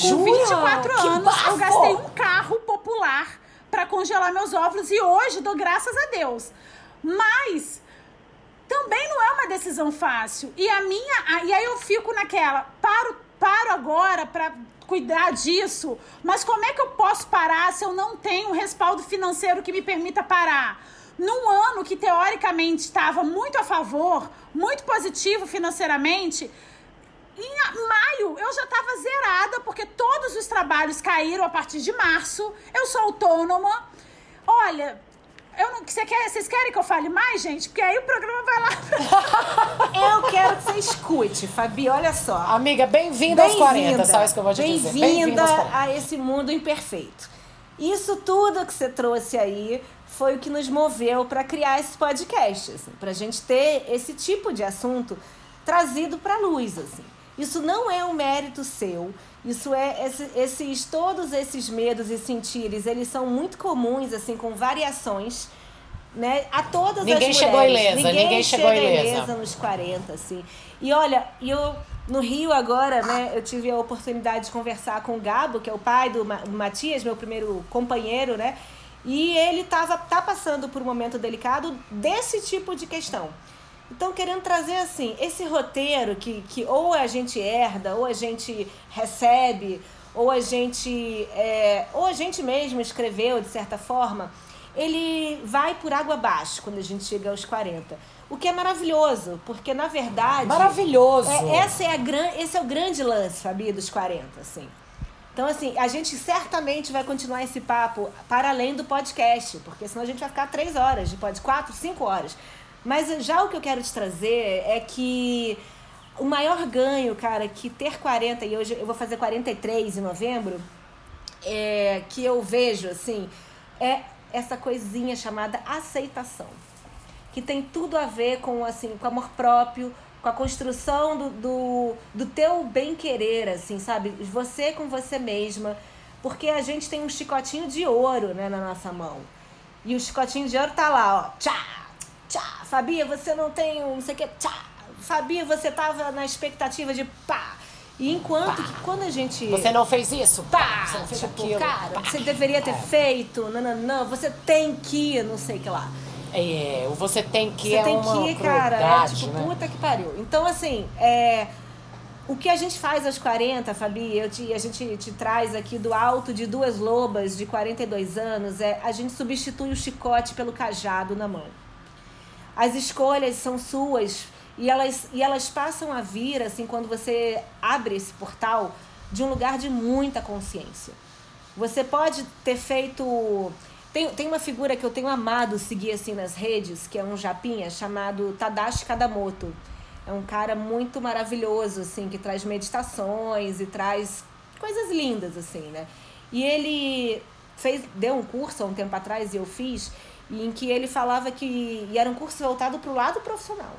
Com 24 que anos, bafo. eu gastei um carro popular para congelar meus óvulos e hoje dou graças a Deus. Mas também não é uma decisão fácil. E a minha, e aí eu fico naquela, paro, paro agora para cuidar disso, mas como é que eu posso parar se eu não tenho um respaldo financeiro que me permita parar? Num ano que teoricamente estava muito a favor, muito positivo financeiramente, em maio eu já estava zerada, porque todos os trabalhos caíram a partir de março. Eu sou autônoma. Olha, eu não, você quer, vocês querem que eu fale mais, gente? Porque aí o programa vai lá. eu quero que você escute, Fabi, olha só. Amiga, bem-vinda bem aos 40, só isso que eu vou te bem dizer. Bem-vinda a esse mundo imperfeito. Isso tudo que você trouxe aí foi o que nos moveu para criar esse podcast, assim, para a gente ter esse tipo de assunto trazido para a luz. Assim. Isso não é um mérito seu, isso é esse, esses todos esses medos e sentires, eles são muito comuns, assim, com variações. Né, a todas ninguém as mulheres. Chegou ilesa, ninguém, ninguém chegou ilesa. ilesa nos 40, assim. E olha, eu no Rio agora, né, eu tive a oportunidade de conversar com o Gabo, que é o pai do, do Matias, meu primeiro companheiro, né? E ele tava, tá passando por um momento delicado desse tipo de questão. Então, querendo trazer assim, esse roteiro que, que ou a gente herda, ou a gente recebe, ou a gente, é, ou a gente mesmo escreveu de certa forma, ele vai por água abaixo quando a gente chega aos 40. O que é maravilhoso, porque na verdade. Maravilhoso! É, essa é a gran, esse é o grande lance, Fabi, dos 40, assim. Então, assim, a gente certamente vai continuar esse papo para além do podcast, porque senão a gente vai ficar três horas de podcast, quatro, cinco horas. Mas já o que eu quero te trazer é que o maior ganho, cara, que ter 40, e hoje eu vou fazer 43 em novembro, é, que eu vejo, assim, é essa coisinha chamada aceitação. Que tem tudo a ver com, assim, com amor próprio, com a construção do, do, do teu bem-querer, assim, sabe? Você com você mesma. Porque a gente tem um chicotinho de ouro, né, na nossa mão. E o chicotinho de ouro tá lá, ó. Tchá, tchá. Fabia, você não tem um, não sei o que, tchá. Fabia, você tava na expectativa de pá. E enquanto que quando a gente. Você não fez isso? Pá! Você não fez tipo, aquilo? cara, Pá. você deveria ter É. feito. Não, não, não. Você tem que, não sei o que lá. É, você tem que Você é tem uma que, cara. É crueldade, tipo, né? puta que pariu. Então, assim, é. O que a gente faz aos 40, Fabi, eu te, a gente te traz aqui do alto de duas lobas de 42 anos, é a gente substitui o chicote pelo cajado na mão. As escolhas são suas e elas, e elas passam a vir, assim, quando você abre esse portal, de um lugar de muita consciência. Você pode ter feito. Tem, tem uma figura que eu tenho amado seguir assim nas redes, que é um japinha chamado Tadashi Kadamoto. É um cara muito maravilhoso, assim, que traz meditações e traz coisas lindas, assim, né? E ele fez, deu um curso há um tempo atrás, e eu fiz, em que ele falava que. E era um curso voltado para o lado profissional.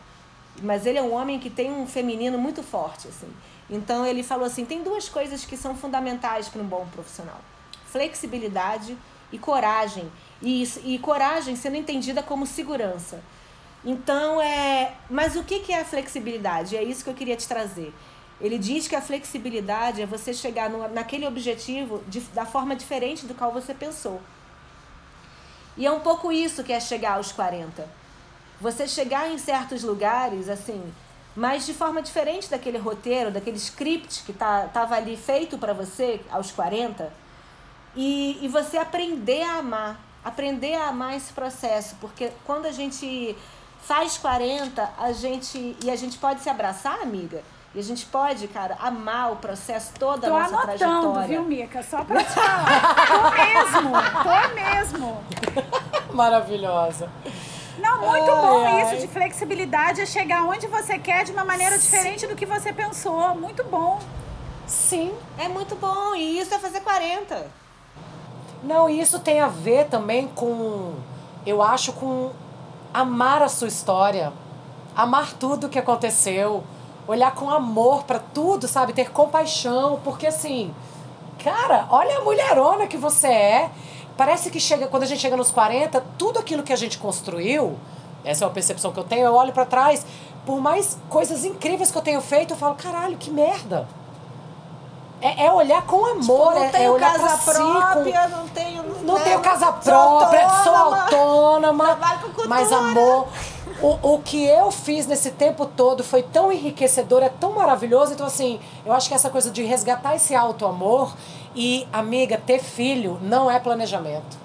Mas ele é um homem que tem um feminino muito forte, assim. Então ele falou assim: tem duas coisas que são fundamentais para um bom profissional: flexibilidade e coragem. E, e coragem sendo entendida como segurança. Então é. Mas o que que é a flexibilidade? É isso que eu queria te trazer. Ele diz que a flexibilidade é você chegar no, naquele objetivo de, da forma diferente do qual você pensou. E é um pouco isso que é chegar aos 40. Você chegar em certos lugares, assim, mas de forma diferente daquele roteiro, daquele script que tá, tava ali feito para você aos 40, e, e você aprender a amar, aprender a amar esse processo, porque quando a gente faz 40, a gente e a gente pode se abraçar, amiga, e a gente pode, cara, amar o processo toda Tô a nossa anotando, trajetória. viu, Mica? Só pra te falar. Tô mesmo, tô mesmo. Maravilhosa. Não, muito Ai, bom ai. isso de flexibilidade, é chegar onde você quer de uma maneira diferente do que você pensou. Muito bom. Sim. É muito bom, e isso é fazer 40. Não, e isso tem a ver também com, eu acho, com amar a sua história, amar tudo que aconteceu, olhar com amor pra tudo, sabe? Ter compaixão, porque assim, cara, olha a mulherona que você é. Parece que chega quando a gente chega nos 40, tudo aquilo que a gente construiu, essa é uma percepção que eu tenho, eu olho pra trás, por mais coisas incríveis que eu tenho feito, eu falo, caralho, que merda. É, é olhar com amor, não é, é tenho pra casa si com- própria, não tenho. não né, tenho casa sou própria, sou autônoma. autônoma. com cultura. Mas, amor, o, o que eu fiz nesse tempo todo foi tão enriquecedor, é tão maravilhoso. Então, assim, eu acho que essa coisa de resgatar esse auto-amor e, amiga, ter filho não é planejamento.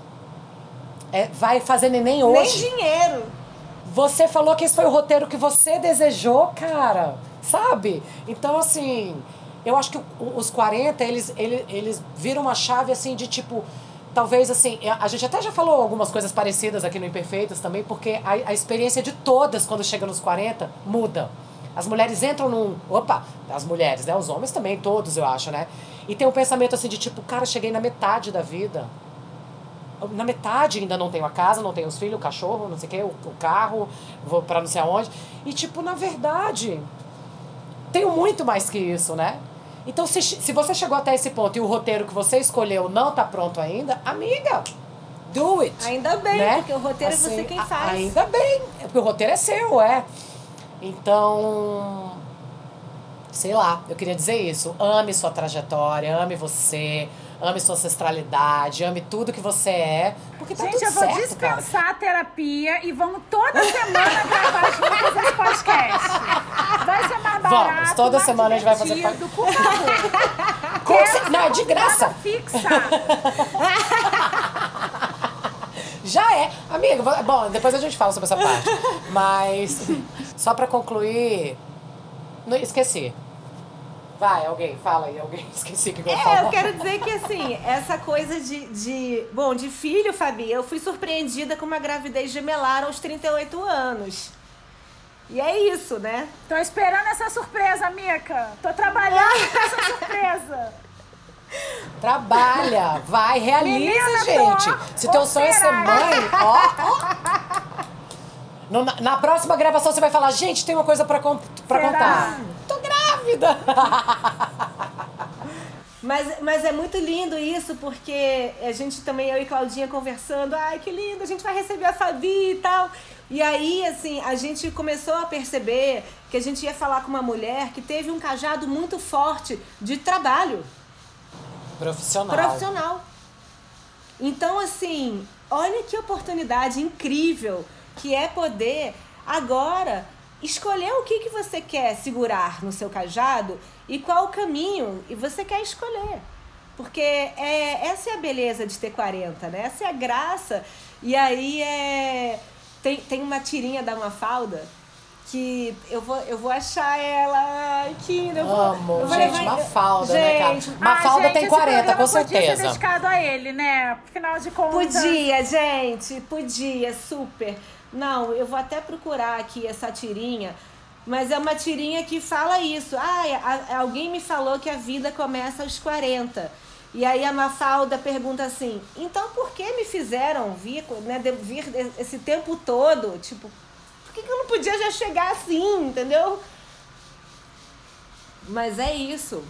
É, vai fazer neném Nem hoje. dinheiro. Você falou que esse foi o roteiro que você desejou, cara. Sabe? Então, assim, eu acho que os 40, eles, eles, eles viram uma chave, assim, de tipo. Talvez, assim, a gente até já falou algumas coisas parecidas aqui no Imperfeitas também, porque a, a experiência de todas, quando chega nos 40, muda. As mulheres entram num. Opa, as mulheres, né? Os homens também, todos, eu acho, né? E tem um pensamento assim de tipo, cara, cheguei na metade da vida na metade ainda não tenho a casa, não tenho os filhos, o cachorro, não sei o que, o, o carro, vou pra não sei aonde. E, tipo, na verdade, tenho muito mais que isso, né? Então, se, se você chegou até esse ponto e o roteiro que você escolheu não tá pronto ainda, amiga, do it. Ainda bem, né? porque o roteiro é você Assim, quem faz. Ainda bem, é porque o roteiro é seu, é. Então, sei lá, eu queria dizer isso. Ame sua trajetória, ame você, ame sua ancestralidade, ame tudo que você é. Porque tá Gente, tudo eu vou certo, cara. dispensar a terapia e vamos toda semana gravar juntas esse podcast. Vai ser mais barato. Vamos, toda semana a gente vai fazer. Com cer- Não, é de graça. Fixa. Já é. Amiga, vou- bom, depois a gente fala sobre essa parte. Mas, só pra concluir. Não, esqueci. Vai, alguém, fala aí, alguém. Esqueci o que eu ia É, falar. eu quero dizer que assim, essa coisa de, de. Bom, de filho, Fabi, eu fui surpreendida com uma gravidez gemelar aos 38 anos. E é isso, né? Tô esperando essa surpresa, Mica. Tô trabalhando com essa surpresa. Trabalha, vai, realiza, Menina, gente. tô Se teu sonho é ser mãe, ó, ó. No- na, na próxima gravação você vai falar, gente, tem uma coisa pra, pra Será? contar. Tô grávida. Mas, mas é muito lindo isso, porque a gente também, eu e Claudinha conversando, ai que lindo, a gente vai receber a Fabi e tal. E aí, assim, a gente começou a perceber que a gente ia falar com uma mulher que teve um cajado muito forte de trabalho Profissional. profissional. Então, assim, olha que oportunidade incrível que é poder agora escolher o que, que você quer segurar no seu cajado e qual o caminho e você quer escolher. Porque é, essa é a beleza de ter 40, né? Essa é a graça. E aí é. Tem, tem uma tirinha da Mafalda que eu vou, eu vou achar ela aqui. Eu vou, Amo, eu vou gente, levar- Mafalda, né, cara? Gente, Mafalda Ah, gente, tem esse 40, programa com Podia ser certeza. dedicado a ele, né? Afinal de contas. Podia, gente, podia, super. Não, eu vou até procurar aqui essa tirinha, mas é uma tirinha que fala isso. Ah, a- alguém me falou que a vida começa aos 40. E aí a Mafalda pergunta assim: então por que me fizeram vir, né, vir esse tempo todo? Tipo, por que, que eu não podia já chegar assim, entendeu? Mas é isso.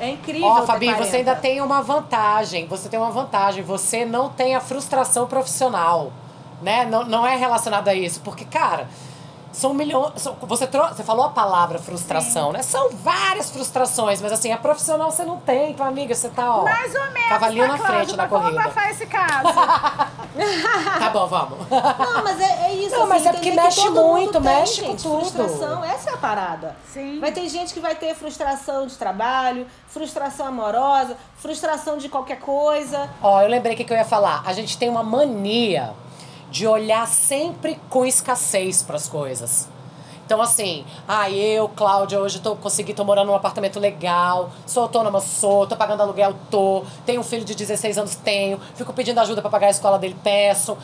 É incrível. Ó, ter Fabi, 40. você ainda tem uma vantagem. Você tem uma vantagem. Você não tem a frustração profissional. Né? Não, não é relacionado a isso. Porque, cara, são milhões. você, trou- você falou a palavra frustração, né? São várias frustrações, mas assim, a profissional você não tem. Então, amiga, você tá, ó. Mais ou menos. Cavalinho tá, na Cláudia, frente na mas Vamos corrida. abafar esse caso. Tá bom, vamos. Não, mas é, é isso. Não, mas assim, é porque mexe muito, tem, mexe com gente, tudo. Frustração, essa é a parada. Sim. Vai ter gente que vai ter frustração de trabalho, frustração amorosa, frustração de qualquer coisa. Ó, eu lembrei o que, que eu ia falar. A gente tem uma mania de olhar sempre com escassez para as coisas. Então, assim, ah, eu, Cláudia, hoje tô, consegui, tô morando num apartamento legal, sou autônoma, sou, tô pagando aluguel, tô, tenho um filho de 16 anos, tenho, fico pedindo ajuda para pagar a escola dele, peço.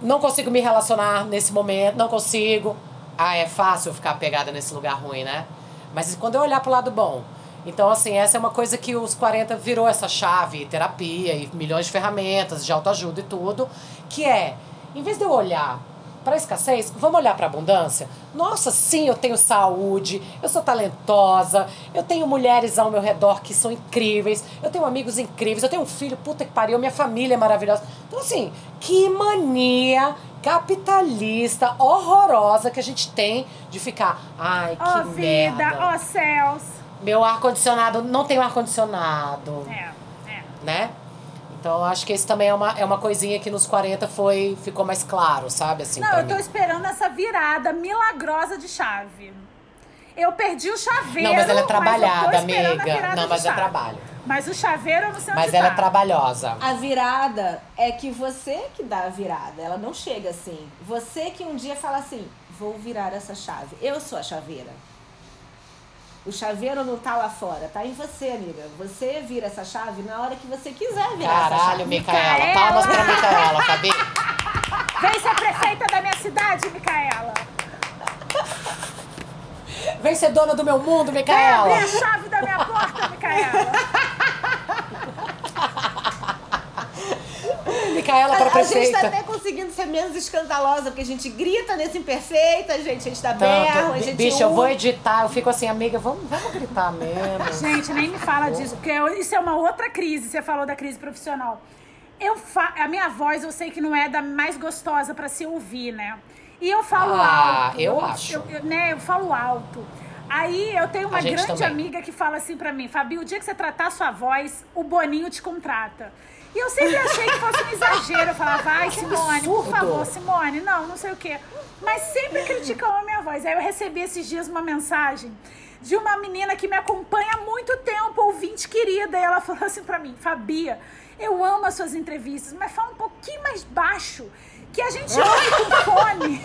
Não consigo me relacionar nesse momento, não consigo. Ah, é fácil ficar pegada nesse lugar ruim, né? Mas quando eu olhar pro lado bom. Então, assim, essa é uma coisa que os 40 virou essa chave, terapia e milhões de ferramentas de autoajuda e tudo, que é, em vez de eu olhar para escassez, vamos olhar para abundância? Nossa, sim, eu tenho saúde, eu sou talentosa, eu tenho mulheres ao meu redor que são incríveis, eu tenho amigos incríveis, eu tenho um filho, puta que pariu, minha família é maravilhosa. Então, assim, que mania capitalista horrorosa que a gente tem de ficar, ai, que Ó vida, merda. ó céus. Meu ar-condicionado, não tem ar-condicionado, É, é. né? Então, acho que esse também é uma, é uma coisinha que nos 40 foi, ficou mais claro, sabe? Assim, Não, eu tô mim. esperando essa virada milagrosa de chave. Eu perdi o chaveiro. Não, mas ela é trabalhada, amiga. Não, mas é trabalho. Mas o chaveiro eu não sei Mas onde ela tá. é trabalhosa. A virada é que você que dá a virada, ela não chega assim. Você que um dia fala assim, vou virar essa chave. Eu sou a chaveira. O chaveiro não tá lá fora, tá em você, amiga. Você vira essa chave na hora que você quiser virar essa Caralho, chave. Micaela. Micaela! Palmas pra Micaela, Fabi. Vem ser prefeita da minha cidade, Micaela. Vem ser dona do meu mundo, Vem Micaela. abrir a chave da minha porta, Micaela. Micaela para A, a gente prefeita. tá até conseguindo ser menos escandalosa, porque a gente grita nesse imperfeita, gente, a gente dá berro, a gente Bicho, eu vou editar, eu fico assim, amiga, vamos, vamos gritar menos. Gente, nem me fala disso, porque isso é uma outra crise. Você falou da crise profissional. Eu fa a minha voz, eu sei que não é da mais gostosa pra se ouvir, né? E eu falo Ah, alto. eu acho. Eu, eu- né, eu falo alto. Aí eu tenho uma grande também. amiga que fala assim pra mim, Fabi, o dia que você tratar a sua voz, o Boninho te contrata. E eu sempre achei que fosse um exagero. Eu falava, vai, Simone, por favor, Simone, não, não sei o quê. Mas sempre criticam a minha voz. Aí eu recebi esses dias uma mensagem de uma menina que me acompanha há muito tempo, ouvinte querida. E ela falou assim pra mim, Fabia, eu amo as suas entrevistas, mas fala um pouquinho mais baixo, que a gente ouve com fone.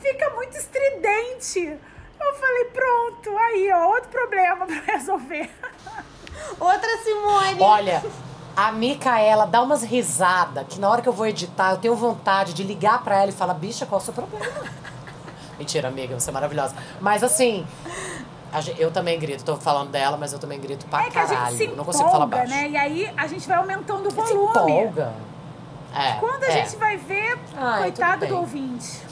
Fica muito estridente. Eu falei, pronto, aí, ó, outro problema pra resolver. Outra Simone. Olha, a Micaela dá umas risadas que na hora que eu vou editar, eu tenho vontade de ligar pra ela e falar, bicha, qual é o seu problema? Mentira, amiga, você é maravilhosa. Mas assim, eu também grito, tô falando dela, mas eu também grito pra é que caralho. A gente se empolga, não consigo falar baixo. né? E aí a gente vai aumentando o volume. Se empolga. É, Quando a é. gente vai ver, Ai, coitado do ouvinte.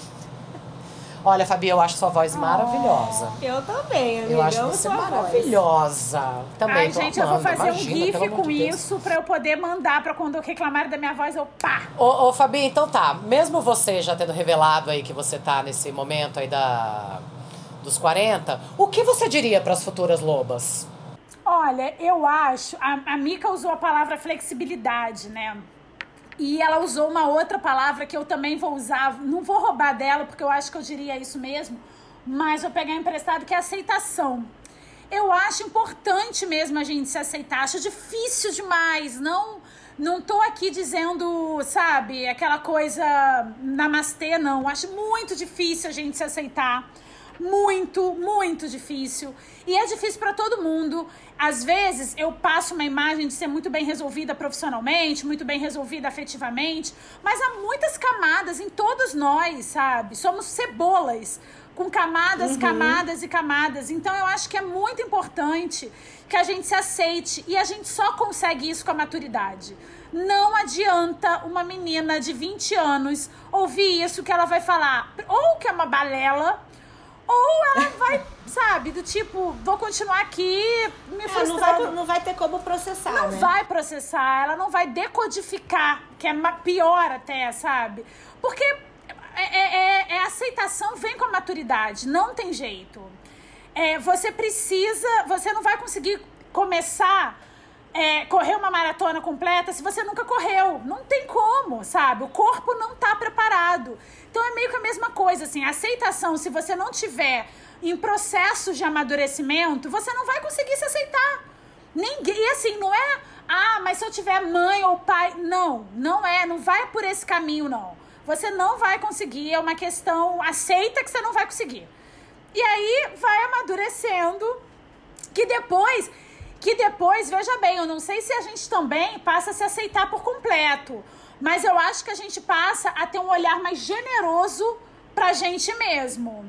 Olha, Fabi, eu acho sua voz maravilhosa. Eu também, amiga. Eu acho você maravilhosa. Voz. Também Ai, gente, amando, eu vou fazer imagina, um gif com isso pra eu poder mandar pra quando eu reclamar da minha voz, eu pá! Ô, ô, Fabi, então tá. Mesmo você já tendo revelado aí que você tá nesse momento aí da dos 40, o que você diria para as futuras lobas? Olha, eu acho. A, a Mika usou a palavra flexibilidade, né? E ela usou uma outra palavra que eu também vou usar. Não vou roubar dela, porque eu acho que eu diria isso mesmo. Mas vou pegar emprestado, que é aceitação. Eu acho importante mesmo a gente se aceitar. Acho difícil demais. Não não tô aqui dizendo, sabe, aquela coisa namastê, não. Acho muito difícil a gente se aceitar muito, muito difícil. E é difícil para todo mundo. Às vezes eu passo uma imagem de ser muito bem resolvida profissionalmente, muito bem resolvida afetivamente, mas há muitas camadas em todos nós, sabe? Somos cebolas com camadas, uhum. camadas e camadas. Então eu acho que é muito importante que a gente se aceite e a gente só consegue isso com a maturidade. Não adianta uma menina de 20 anos ouvir isso que ela vai falar, ou que é uma balela, ou ela vai, sabe, do tipo, vou continuar aqui me é, frustrando. Não vai, não vai ter como processar, Não né? vai processar, ela não vai decodificar, que é pior até, sabe? Porque é, é, é, é aceitação vem com a maturidade, não tem jeito. É, você precisa, você não vai conseguir começar é, correr uma maratona completa se você nunca correu. Não tem como, sabe? O corpo não tá preparado. Então é meio que a mesma coisa, assim, a aceitação, se você não tiver em processo de amadurecimento, você não vai conseguir se aceitar. Ninguém, e assim, não é, ah, mas se eu tiver mãe ou pai, não, não é, não vai por esse caminho não. Você não vai conseguir, é uma questão, aceita que você não vai conseguir. E aí vai amadurecendo, que depois que depois, veja bem, eu não sei se a gente também passa a se aceitar por completo, mas eu acho que a gente passa a ter um olhar mais generoso pra gente mesmo.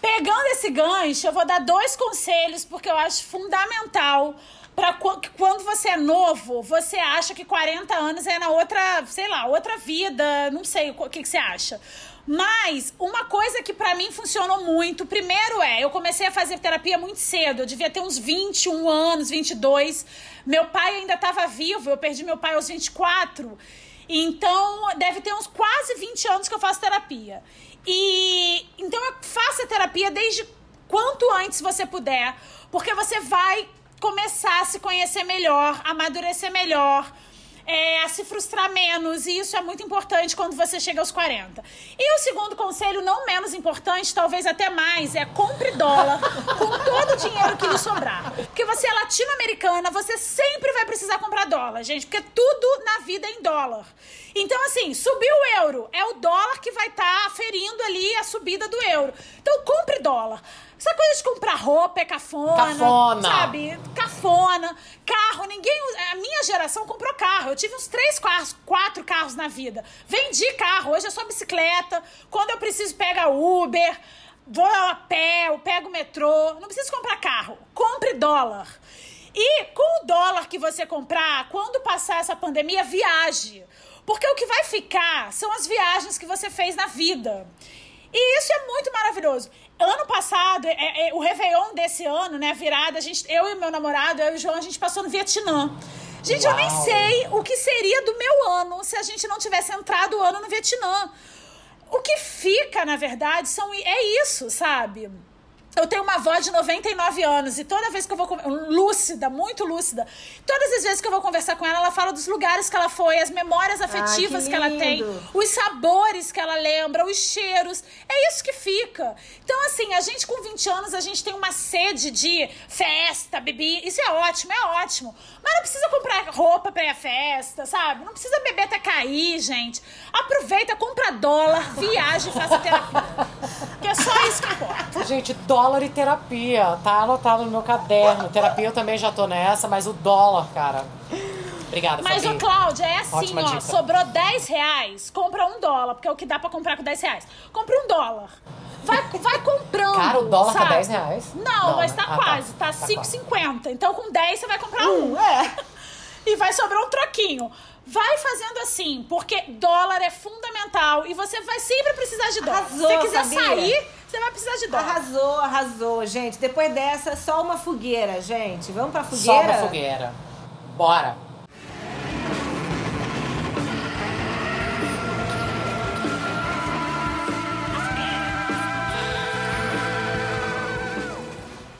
Pegando esse gancho, eu vou dar dois conselhos porque eu acho fundamental para quando você é novo, você acha que 40 anos é na outra, sei lá, outra vida, não sei o que, que você acha. Mas uma coisa que para mim funcionou muito, primeiro é, eu comecei a fazer terapia muito cedo, eu devia ter uns 21 anos, 22. Meu pai ainda estava vivo, eu perdi meu pai aos 24. Então, deve ter uns quase 20 anos que eu faço terapia. E então eu faço a terapia desde quanto antes você puder, porque você vai começar a se conhecer melhor, amadurecer melhor é, a se frustrar menos, e isso é muito importante quando você chega aos 40. E o segundo conselho, não menos importante, talvez até mais, é compre dólar com todo o dinheiro que lhe sobrar. Porque você é latino-americana, você sempre vai precisar comprar dólar, gente, porque tudo na vida é em dólar. Então, assim, subiu o euro, é o dólar que vai estar tá aferindo ali a subida do euro. Então, compre dólar. Essa coisa de comprar roupa é cafona. Cafona. Sabe? Cafona. Carro, ninguém. A minha geração comprou carro. Eu tive uns três carros, quatro carros na vida. Vendi carro. Hoje é só bicicleta. Quando eu preciso, pega Uber. Vou a pé, eu pego o metrô. Não preciso comprar carro. Compre dólar. E com o dólar que você comprar, quando passar essa pandemia, viaje. Porque o que vai ficar são as viagens que você fez na vida. E isso é muito maravilhoso. Ano passado, é, é, o Réveillon desse ano, né, virada, a gente, eu e meu namorado, eu e o João, a gente passou no Vietnã. Gente, Uau. eu nem sei o que seria do meu ano se a gente não tivesse entrado o ano no Vietnã. O que fica, na verdade, são, é isso, sabe? Eu tenho uma avó de 99 anos e toda vez que eu vou. Lúcida, muito lúcida. Todas as vezes que eu vou conversar com ela, ela fala dos lugares que ela foi, as memórias afetivas Ai, que, que ela tem, os sabores que ela lembra, os cheiros. É isso que fica. Então, assim, a gente com 20 anos, a gente tem uma sede de festa, bebida. Isso é ótimo, é ótimo. Mas não precisa comprar roupa pra ir à festa, sabe? Não precisa beber até cair, gente. Aproveita, compra dólar, viaja e faça terapia. Que é só isso que importa. Gente, dólar dólar e terapia. Tá anotado no meu caderno. Terapia eu também já tô nessa, mas o dólar, cara. Obrigada, Mas, o Cláudia, é assim, Ótima ó. Dica. Sobrou 10 reais, compra um dólar, porque é o que dá pra comprar com 10 reais. Compra um dólar. vai, vai comprando. Cara, o dólar sabe? tá 10 reais? Não, mas né? tá Ah, quase, tá, tá 5,50. Então com 10 você vai comprar um. É. E vai sobrar um troquinho. Vai fazendo assim, porque dólar é fundamental e você vai sempre precisar de dólar. Arrasou, Se você quiser sabia? sair, você vai precisar de dólar. Arrasou, arrasou, gente. Depois dessa, só uma fogueira, gente. Vamos pra Só fogueira? uma fogueira. Bora.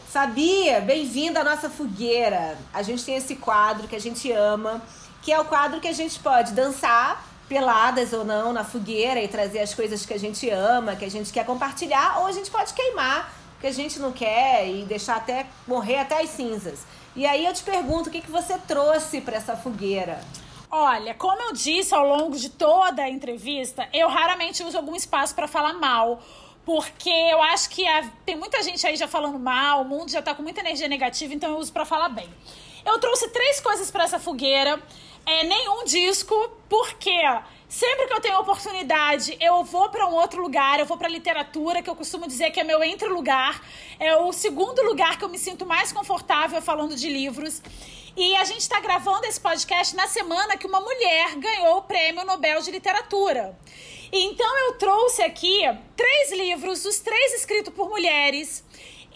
Sabia? Bem-vindo à nossa fogueira. A gente tem esse quadro que a gente ama, que é o quadro que a gente pode dançar, peladas ou não, na fogueira e trazer as coisas que a gente ama, que a gente quer compartilhar, ou a gente pode queimar, que a gente não quer e deixar até morrer até as cinzas. E aí eu te pergunto, o que, que você trouxe para essa fogueira? Olha, como eu disse ao longo de toda a entrevista, eu raramente uso algum espaço para falar mal. Porque eu acho que a- tem muita gente aí já falando mal, o mundo já tá com muita energia negativa, então eu uso pra falar bem. Eu trouxe três coisas pra essa fogueira. É nenhum disco, porque sempre que eu tenho oportunidade, eu vou pra um outro lugar, eu vou pra literatura, que eu costumo dizer que é meu entre lugar. É o segundo lugar que eu me sinto mais confortável falando de livros. E a gente está gravando esse podcast na semana que uma mulher ganhou o Prêmio Nobel de Literatura. Então eu trouxe aqui três livros, os três escritos por mulheres.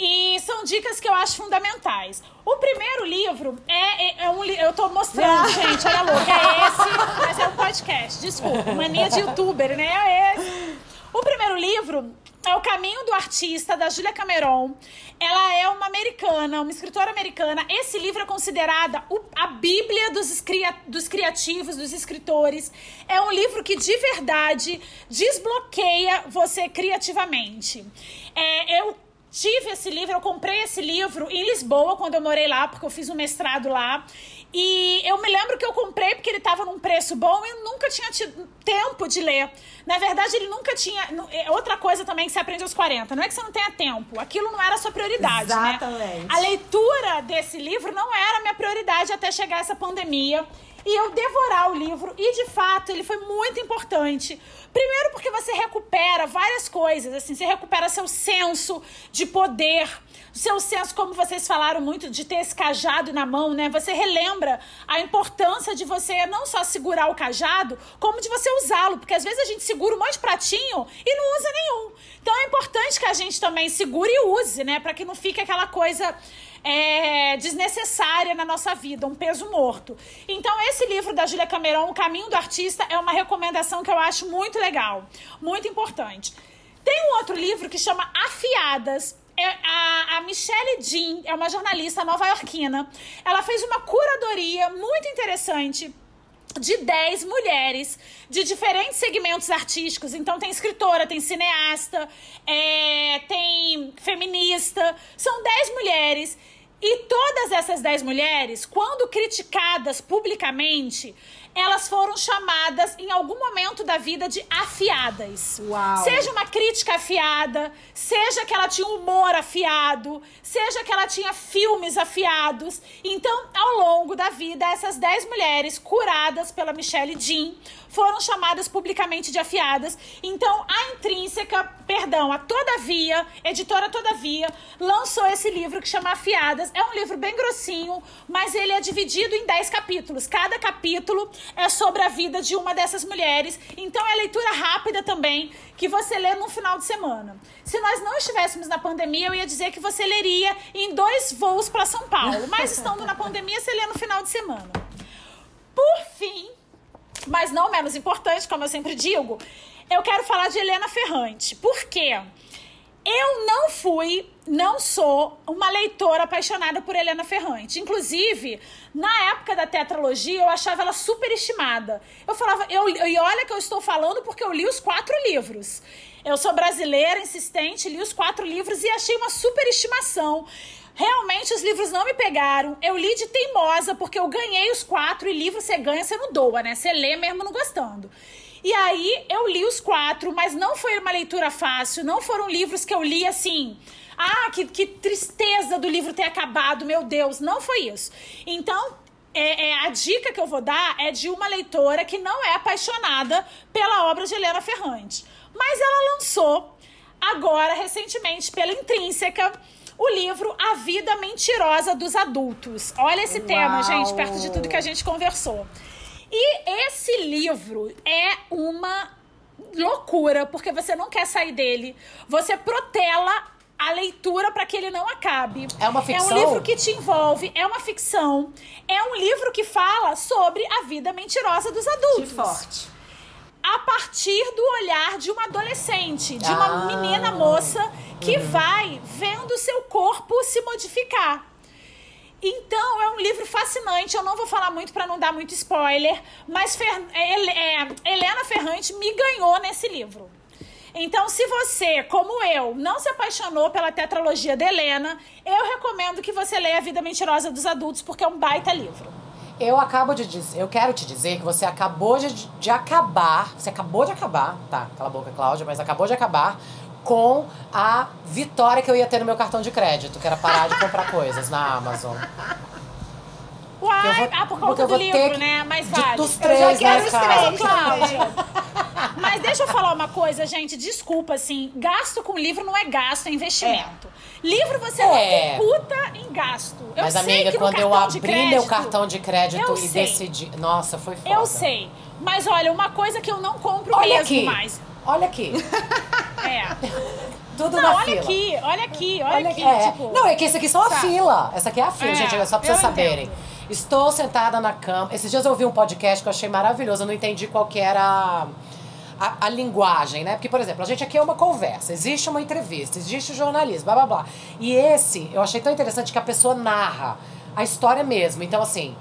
E são dicas que eu acho fundamentais. O primeiro livro é, é- é um li- Eu tô mostrando, gente, olha louca. É esse, mas é um podcast. Desculpa, mania de youtuber, né? É esse. O primeiro livro é O Caminho do Artista, da Julia Cameron. Ela é uma americana, uma escritora americana. Esse livro é considerada a bíblia dos, escria- dos criativos, dos escritores. É um livro que, de verdade, desbloqueia você criativamente. É, eu tive esse livro, eu comprei esse livro em Lisboa, quando eu morei lá, porque eu fiz um mestrado lá. E eu me lembro que eu comprei porque ele estava num preço bom e eu nunca tinha tido tempo de ler. Na verdade, ele nunca tinha. é Outra coisa também que você aprende aos 40, não é que você não tenha tempo, aquilo não era a sua prioridade. né? Exatamente. A leitura desse livro não era a minha prioridade até chegar essa pandemia. E eu devorar o livro, e de fato ele foi muito importante. Primeiro, porque você recupera várias coisas, assim, você recupera seu senso de poder, seu senso, como vocês falaram muito, de ter esse cajado na mão, né? Você relembra a importância de você não só segurar o cajado, como de você usá-lo, porque às vezes a gente segura um monte de pratinho e não usa nenhum. Então é importante que a gente também segure e use, né? Para que não fique aquela coisa é, desnecessária na nossa vida, um peso morto. Então, esse livro da Julia Cameron, O Caminho do Artista, é uma recomendação que eu acho muito legal, muito importante. Tem um outro livro que chama Afiadas. É a, a Michelle Jean é uma jornalista nova-iorquina. Ela fez uma curadoria muito interessante de 10 mulheres de diferentes segmentos artísticos. Então tem escritora, tem cineasta, é, tem feminista. São 10 mulheres. E todas essas 10 mulheres, quando criticadas publicamente, elas foram chamadas em algum momento da vida de afiadas. Uau. Seja uma crítica afiada, seja que ela tinha um humor afiado, seja que ela tinha filmes afiados. Então, ao longo da vida, essas 10 mulheres curadas pela Michelle Jean foram chamadas publicamente de afiadas. Então, a Intrínseca, perdão, a Todavia, editora Todavia, lançou esse livro que chama Afiadas. É um livro bem grossinho, mas ele é dividido em 10 capítulos. Cada capítulo é sobre a vida de uma dessas mulheres. Então, é leitura rápida também, que você lê no final de semana. Se nós não estivéssemos na pandemia, eu ia dizer que você leria em dois voos para São Paulo. Mas estando na pandemia, você lê no final de semana. Por fim, mas não menos importante, como eu sempre digo, eu quero falar de Helena Ferrante. Por quê? Eu não fui, não sou uma leitora apaixonada por Helena Ferrante. Inclusive, na época da tetralogia, eu achava ela superestimada. Eu falava, eu, e olha que eu estou falando porque eu li os quatro livros. Eu sou brasileira, insistente, li os quatro livros e achei uma superestimação. Realmente os livros não me pegaram. Eu li de teimosa, porque eu ganhei os quatro, e livro você ganha, você não doa, né? Você lê mesmo não gostando. E aí eu li os quatro, mas não foi uma leitura fácil, não foram livros que eu li assim. Ah, que, que tristeza do livro ter acabado, meu Deus, não foi isso. Então, é, é, a dica que eu vou dar é de uma leitora que não é apaixonada pela obra de Helena Ferrante. Mas ela lançou agora, recentemente, pela Intrínseca, o livro A Vida Mentirosa dos Adultos. Olha esse Uau. tema, gente, perto de tudo que a gente conversou. E esse livro é uma loucura, porque você não quer sair dele. Você protela a leitura para que ele não acabe. É uma É ficção? um livro que te envolve, é uma ficção. É um livro que fala sobre a vida mentirosa dos Que adultos forte. a partir do olhar de uma adolescente, de uma Ah. menina moça que vai vendo seu corpo se modificar. Então, é um livro fascinante. Eu não vou falar muito para não dar muito spoiler, mas Fer- Ele- é, Helena Ferrante me ganhou nesse livro. Então, se você, como eu, não se apaixonou pela tetralogia da Helena, eu recomendo que você leia A Vida Mentirosa dos Adultos, porque é um baita livro. Eu acabo de dizer, eu quero te dizer que você acabou de, de acabar, você acabou de acabar, tá, cala a boca, Cláudia, mas acabou de acabar com a vitória que eu ia ter no meu cartão de crédito, que era parar de comprar coisas na Amazon. Uai, Eu vou- ah, por conta eu do livro, né? Mais vale. dos Eu três, já quero né, os três, Cláudia. Mas deixa eu falar uma coisa, gente. Desculpa, assim. Gasto com livro não é gasto, é investimento. Livro você É. não computa em gasto. Eu Mas, sei amiga, quando eu abri crédito, meu cartão de crédito eu e sei. decidi. Nossa, foi foda. Eu sei. Mas olha, uma coisa que eu não compro Olha mesmo aqui. mais. Olha aqui. É. Tudo Não, na olha fila. aqui, olha aqui, olha, aqui. é. Tipo, Não, é que esse aqui são a sabe? fila. Essa aqui é a fila, É, gente, é só pra vocês saberem. entendo. Estou sentada na cama. Esses dias eu ouvi um podcast que eu achei maravilhoso. Eu não entendi qual que era a, a, a linguagem, né? Porque, por exemplo, a gente aqui é uma conversa, existe uma entrevista, existe o jornalismo, blá blá blá. E esse, eu achei tão interessante que a pessoa narra a história mesmo. Então, assim,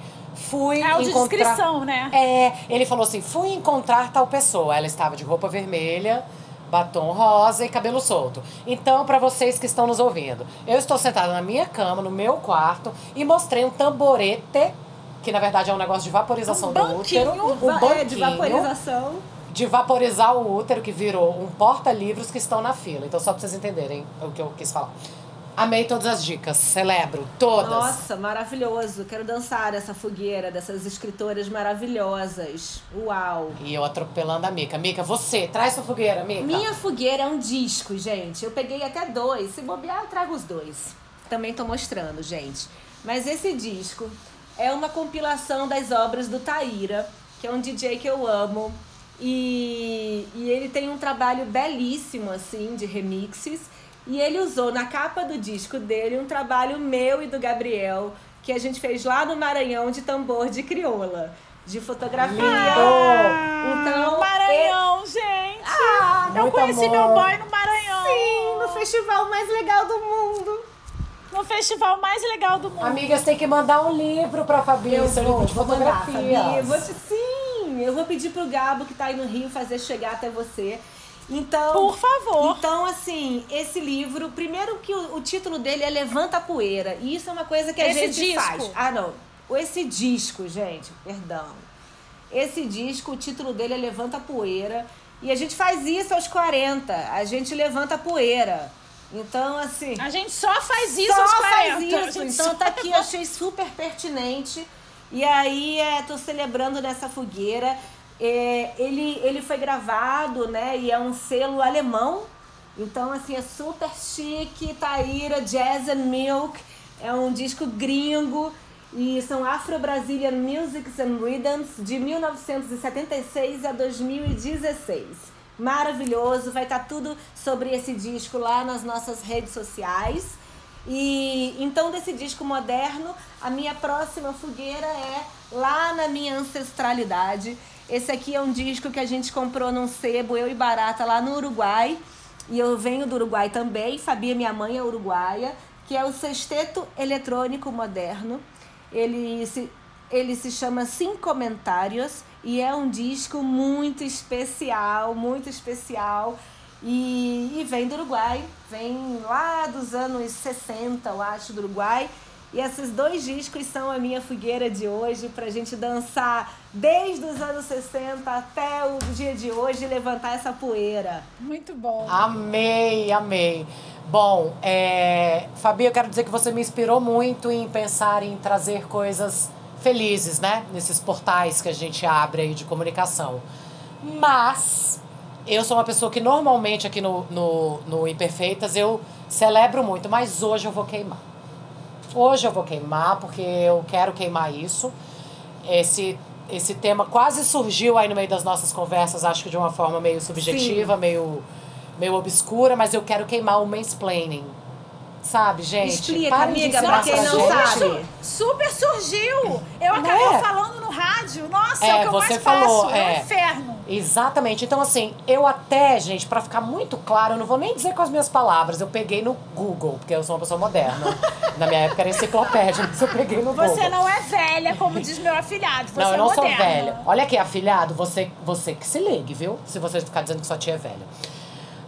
fui É encontrar... audiodescrição, né? É, ele falou assim: fui encontrar tal pessoa. Ela estava de roupa vermelha, batom rosa e cabelo solto. Então, para vocês que estão nos ouvindo, eu estou sentada na minha cama, no meu quarto, e mostrei um tamborete, que na verdade é um negócio de vaporização Um do banquinho, útero. Um banquinho é, de vaporização. de vaporizar o útero, que virou um porta-livros que estão na fila. Então, só pra vocês entenderem o que eu quis falar. Amei todas as dicas, celebro todas. Nossa, maravilhoso. Quero dançar essa fogueira dessas escritoras maravilhosas. Uau. E eu atropelando a Mica. Mica, você, traz sua fogueira, Mica. Minha fogueira é um disco, gente. Eu peguei até dois. Se bobear, eu trago os dois. Também tô mostrando, gente. Mas esse disco é uma compilação das obras do Taíra, que é um DJ que eu amo. E, e ele tem um trabalho belíssimo, assim, de remixes. E ele usou na capa do disco dele um trabalho meu e do Gabriel, que a gente fez lá no Maranhão de tambor de crioula. De fotografia. Lindo! Então, Maranhão, gente! Ah, eu conheci amor. meu boy no Maranhão. Sim, no festival mais legal do mundo. No festival mais legal do mundo. Amigas, tem que mandar um livro pra Fabi, Eu seu vou, livro de. Fabi. Vou te, sim, eu vou pedir pro Gabo que tá aí no Rio fazer chegar até você. Então, Por favor. Então, assim, esse livro, primeiro que o, o título dele é Levanta a Poeira. E isso é uma coisa que a Esse gente disco. faz. Ah, não. Esse disco, gente, perdão. Esse disco, o título dele é Levanta a Poeira. E a gente faz isso aos 40. A gente levanta a poeira. Então, assim. A gente só faz isso Só aos 40. faz isso. Então tá aqui, eu achei super pertinente. E aí, é, tô celebrando nessa fogueira. É, ele, ele foi gravado, né? E é um selo alemão. Então, assim, é super chique. Taíra, Jazz and Milk. É um disco gringo. E são Afro-Brazilian Musics and Rhythms de 1976 a 2016 maravilhoso. Vai estar tudo sobre esse disco lá nas nossas redes sociais. E então desse disco moderno, a minha próxima fogueira é lá na minha ancestralidade. Esse aqui é um disco que a gente comprou num sebo, eu e Barata, lá no Uruguai. E eu venho do Uruguai também, Fabi, minha mãe é uruguaia, que é o Sexteto Eletrônico Moderno. Ele se, ele se chama Sim Comentários e é um disco muito especial, muito especial. E, e vem do Uruguai, vem lá dos anos 60, eu acho, do Uruguai. E esses dois discos são a minha fogueira de hoje, pra gente dançar desde os anos 60 até o dia de hoje levantar essa poeira. Muito bom. Amei, amei. Bom, é, Fabi, eu quero dizer que você me inspirou muito em pensar em trazer coisas felizes, né? Nesses portais que a gente abre aí de comunicação. Mas eu sou uma pessoa que normalmente aqui no, no, no Imperfeitas eu celebro muito, mas hoje eu vou queimar. Hoje eu vou queimar porque eu quero queimar isso. Esse, esse tema quase surgiu aí no meio das nossas conversas, acho que de uma forma meio subjetiva, meio, meio obscura, mas eu quero queimar o mansplaining. Sabe, gente? Explica, de amiga, pra quem não sabe. Super surgiu! Eu acabei É. falando no rádio. Nossa, É, é, o que eu você mais falou, faço. É é. um inferno. Exatamente. Então, assim, eu até, gente, pra ficar muito claro, eu não vou nem dizer com as minhas palavras. Eu peguei no Google, porque eu sou uma pessoa moderna. Na minha época era enciclopédia, mas eu peguei no Google. Você não é velha, como diz meu afilhado. Você Não, eu não é sou velha. Olha aqui, afilhado, você, você que se ligue, viu? Se você ficar dizendo que sua tia é velha.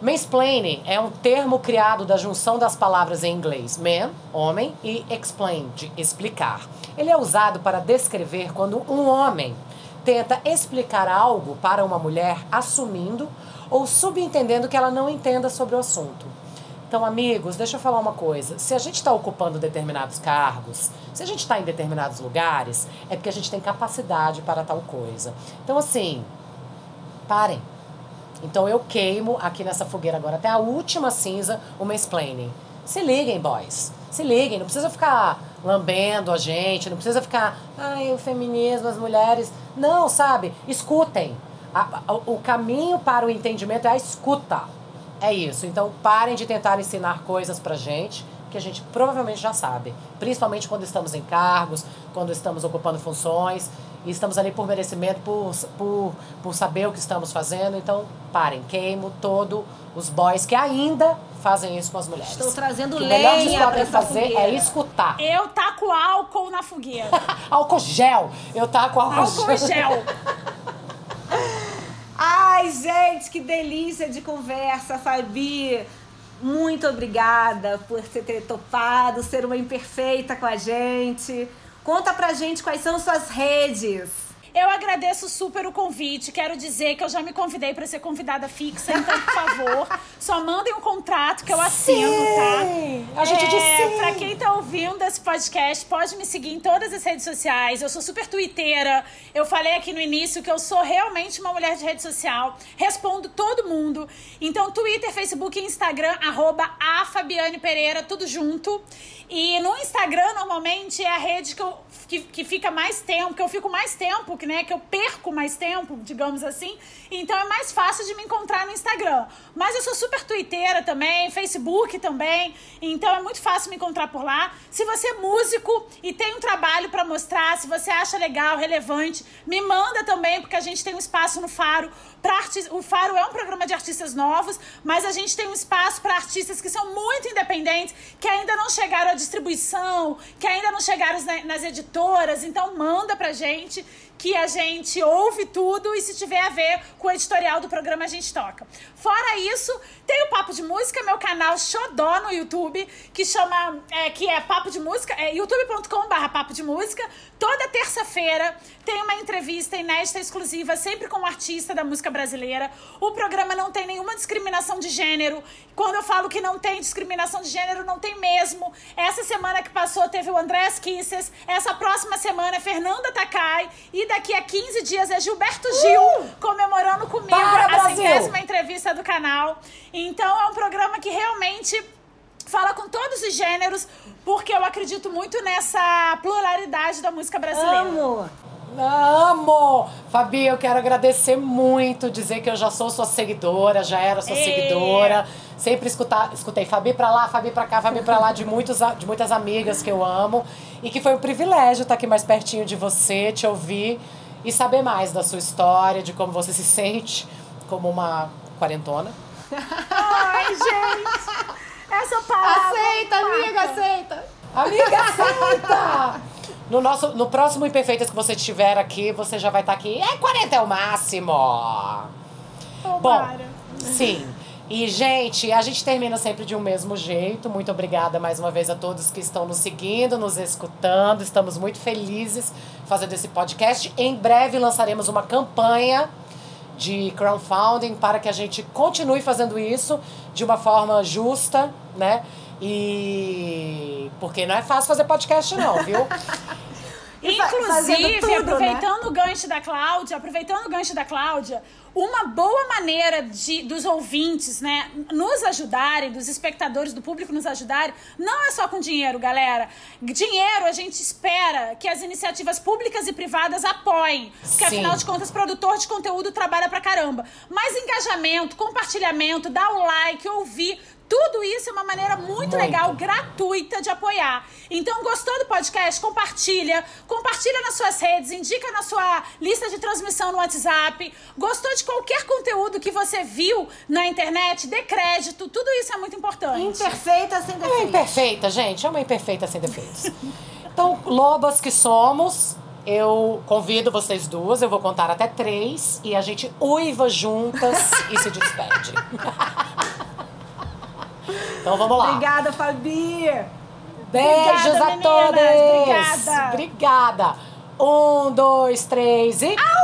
Mansplaining é um termo criado da junção das palavras em inglês man, homem, e explain, de explicar. Ele é usado para descrever quando um homem tenta explicar algo para uma mulher assumindo ou subentendendo que ela não entenda sobre o assunto. Então, amigos, deixa eu falar uma coisa. Se a gente está ocupando determinados cargos, se a gente está em determinados lugares, é porque a gente tem capacidade para tal coisa. Então, assim, parem. Então, eu queimo aqui nessa fogueira agora até a última cinza o mansplaining. Se liguem, boys. Se liguem. Não precisa ficar lambendo a gente, não precisa ficar, ai, o feminismo, as mulheres. Não, sabe? Escutem. A- a- o caminho para o entendimento é a escuta. É isso. Então parem de tentar ensinar coisas pra gente que a gente provavelmente já sabe. Principalmente quando estamos em cargos, quando estamos ocupando funções e estamos ali por merecimento, por, por, por saber o que estamos fazendo. Então parem, queimo todo os boys que ainda fazem isso com as mulheres. Estou trazendo Que o melhor que lenha vocês podem fazer fogueira. é escutar. Eu taco álcool na fogueira. Álcool gel. Eu taco álcool, álcool gel. Ai, gente, que delícia de conversa, Fabi. Muito obrigada por você ter topado ser uma imperfeita com a gente. Conta pra gente quais são suas redes. Eu agradeço super o convite. Quero dizer que eu já me convidei para ser convidada fixa, então, por favor, só mandem um contrato que eu assino, tá? A gente disse é, sim. Pra quem tá ouvindo esse podcast, pode me seguir em todas as redes sociais. Eu sou super twitteira. Eu falei aqui no início que eu sou realmente uma mulher de rede social. Respondo todo mundo. Então, Twitter, Facebook e Instagram, arroba a Fabiane Pereira, tudo junto. E no Instagram, normalmente, é a rede que, eu, que, que fica mais tempo, que eu fico mais tempo, que, né, que eu perco mais tempo, digamos assim. Então é mais fácil de me encontrar no Instagram. Mas eu sou super twitteira também, Facebook também. Então é muito fácil me encontrar por lá. Se você é músico e tem um trabalho pra mostrar, se você acha legal, relevante, me manda também, porque a gente tem um espaço no Faro para artistas. O Faro é um programa de artistas novos, mas a gente tem um espaço para artistas que são muito independentes, que ainda não chegaram à distribuição, que ainda não chegaram na- nas editoras. Então manda pra gente que a gente ouve tudo e se tiver a ver com o editorial do programa a gente toca. Fora isso, tem o Papo de Música, meu canal Xodó no YouTube, que chama, é, que é Papo de Música, é youtube.com.br Papo de Música. Toda terça-feira tem uma entrevista inédita exclusiva, sempre com um artista da música brasileira. O programa não tem nenhuma discriminação de gênero. Quando eu falo que não tem discriminação de gênero, não tem mesmo. Essa semana que passou teve o Andrés Kisses, essa próxima semana é Fernanda Takai e daqui a 15 dias é Gilberto Gil comemorando comigo Para, a Brasil! centésima entrevista do canal. Então é um programa que realmente fala com todos os gêneros, porque eu acredito muito nessa pluralidade da música brasileira. Amo! Amo! Fabi, eu quero agradecer muito, dizer que eu já sou sua seguidora, já era sua Ê. seguidora. Sempre escutar, escutei Fabi pra lá, Fabi pra cá, Fabi pra lá, de, muitos, de muitas amigas que eu amo. E que foi um privilégio estar aqui mais pertinho de você, te ouvir e saber mais da sua história, de como você se sente como uma quarentona. Ai, gente! Essa palavra. Aceita, amiga, mata. aceita! Amiga, aceita! No, nosso, no próximo Imperfeitas que você tiver aqui, você já vai estar aqui. É 40 é o máximo! Bom, Tomara. sim. E, gente, a gente termina sempre de um mesmo jeito. Muito obrigada mais uma vez a todos que estão nos seguindo, nos escutando. Estamos muito felizes fazendo esse podcast. Em breve lançaremos uma campanha de crowdfunding para que a gente continue fazendo isso de uma forma justa, né? E porque não é fácil fazer podcast não, viu? Inclusive, tudo, né? aproveitando o gancho da Cláudia, aproveitando o gancho da Cláudia, uma boa maneira de dos ouvintes, né, nos ajudarem, dos espectadores, do público nos ajudarem, não é só com dinheiro, galera. Dinheiro a gente espera que as iniciativas públicas e privadas apoiem, porque Sim. afinal de contas, produtor de conteúdo trabalha pra caramba. Mas engajamento, compartilhamento, dar o like, ouvir, tudo isso é uma maneira muito, Muito. legal, gratuita de apoiar. Então, gostou do podcast? Compartilha. Compartilha nas suas redes, indica na sua lista de transmissão no WhatsApp. Gostou de qualquer conteúdo que você viu na internet? Dê crédito. Tudo isso é muito importante. Imperfeita sem É uma defeito. imperfeita, gente. É uma imperfeita sem defeitos. Então, lobas que somos, eu convido vocês duas, eu vou contar até três e a gente uiva juntas e se despede. então vamos lá. Obrigada, Fabi. Beijos Obrigada, a todos. Obrigada. Obrigada. Um, dois, três e. Au!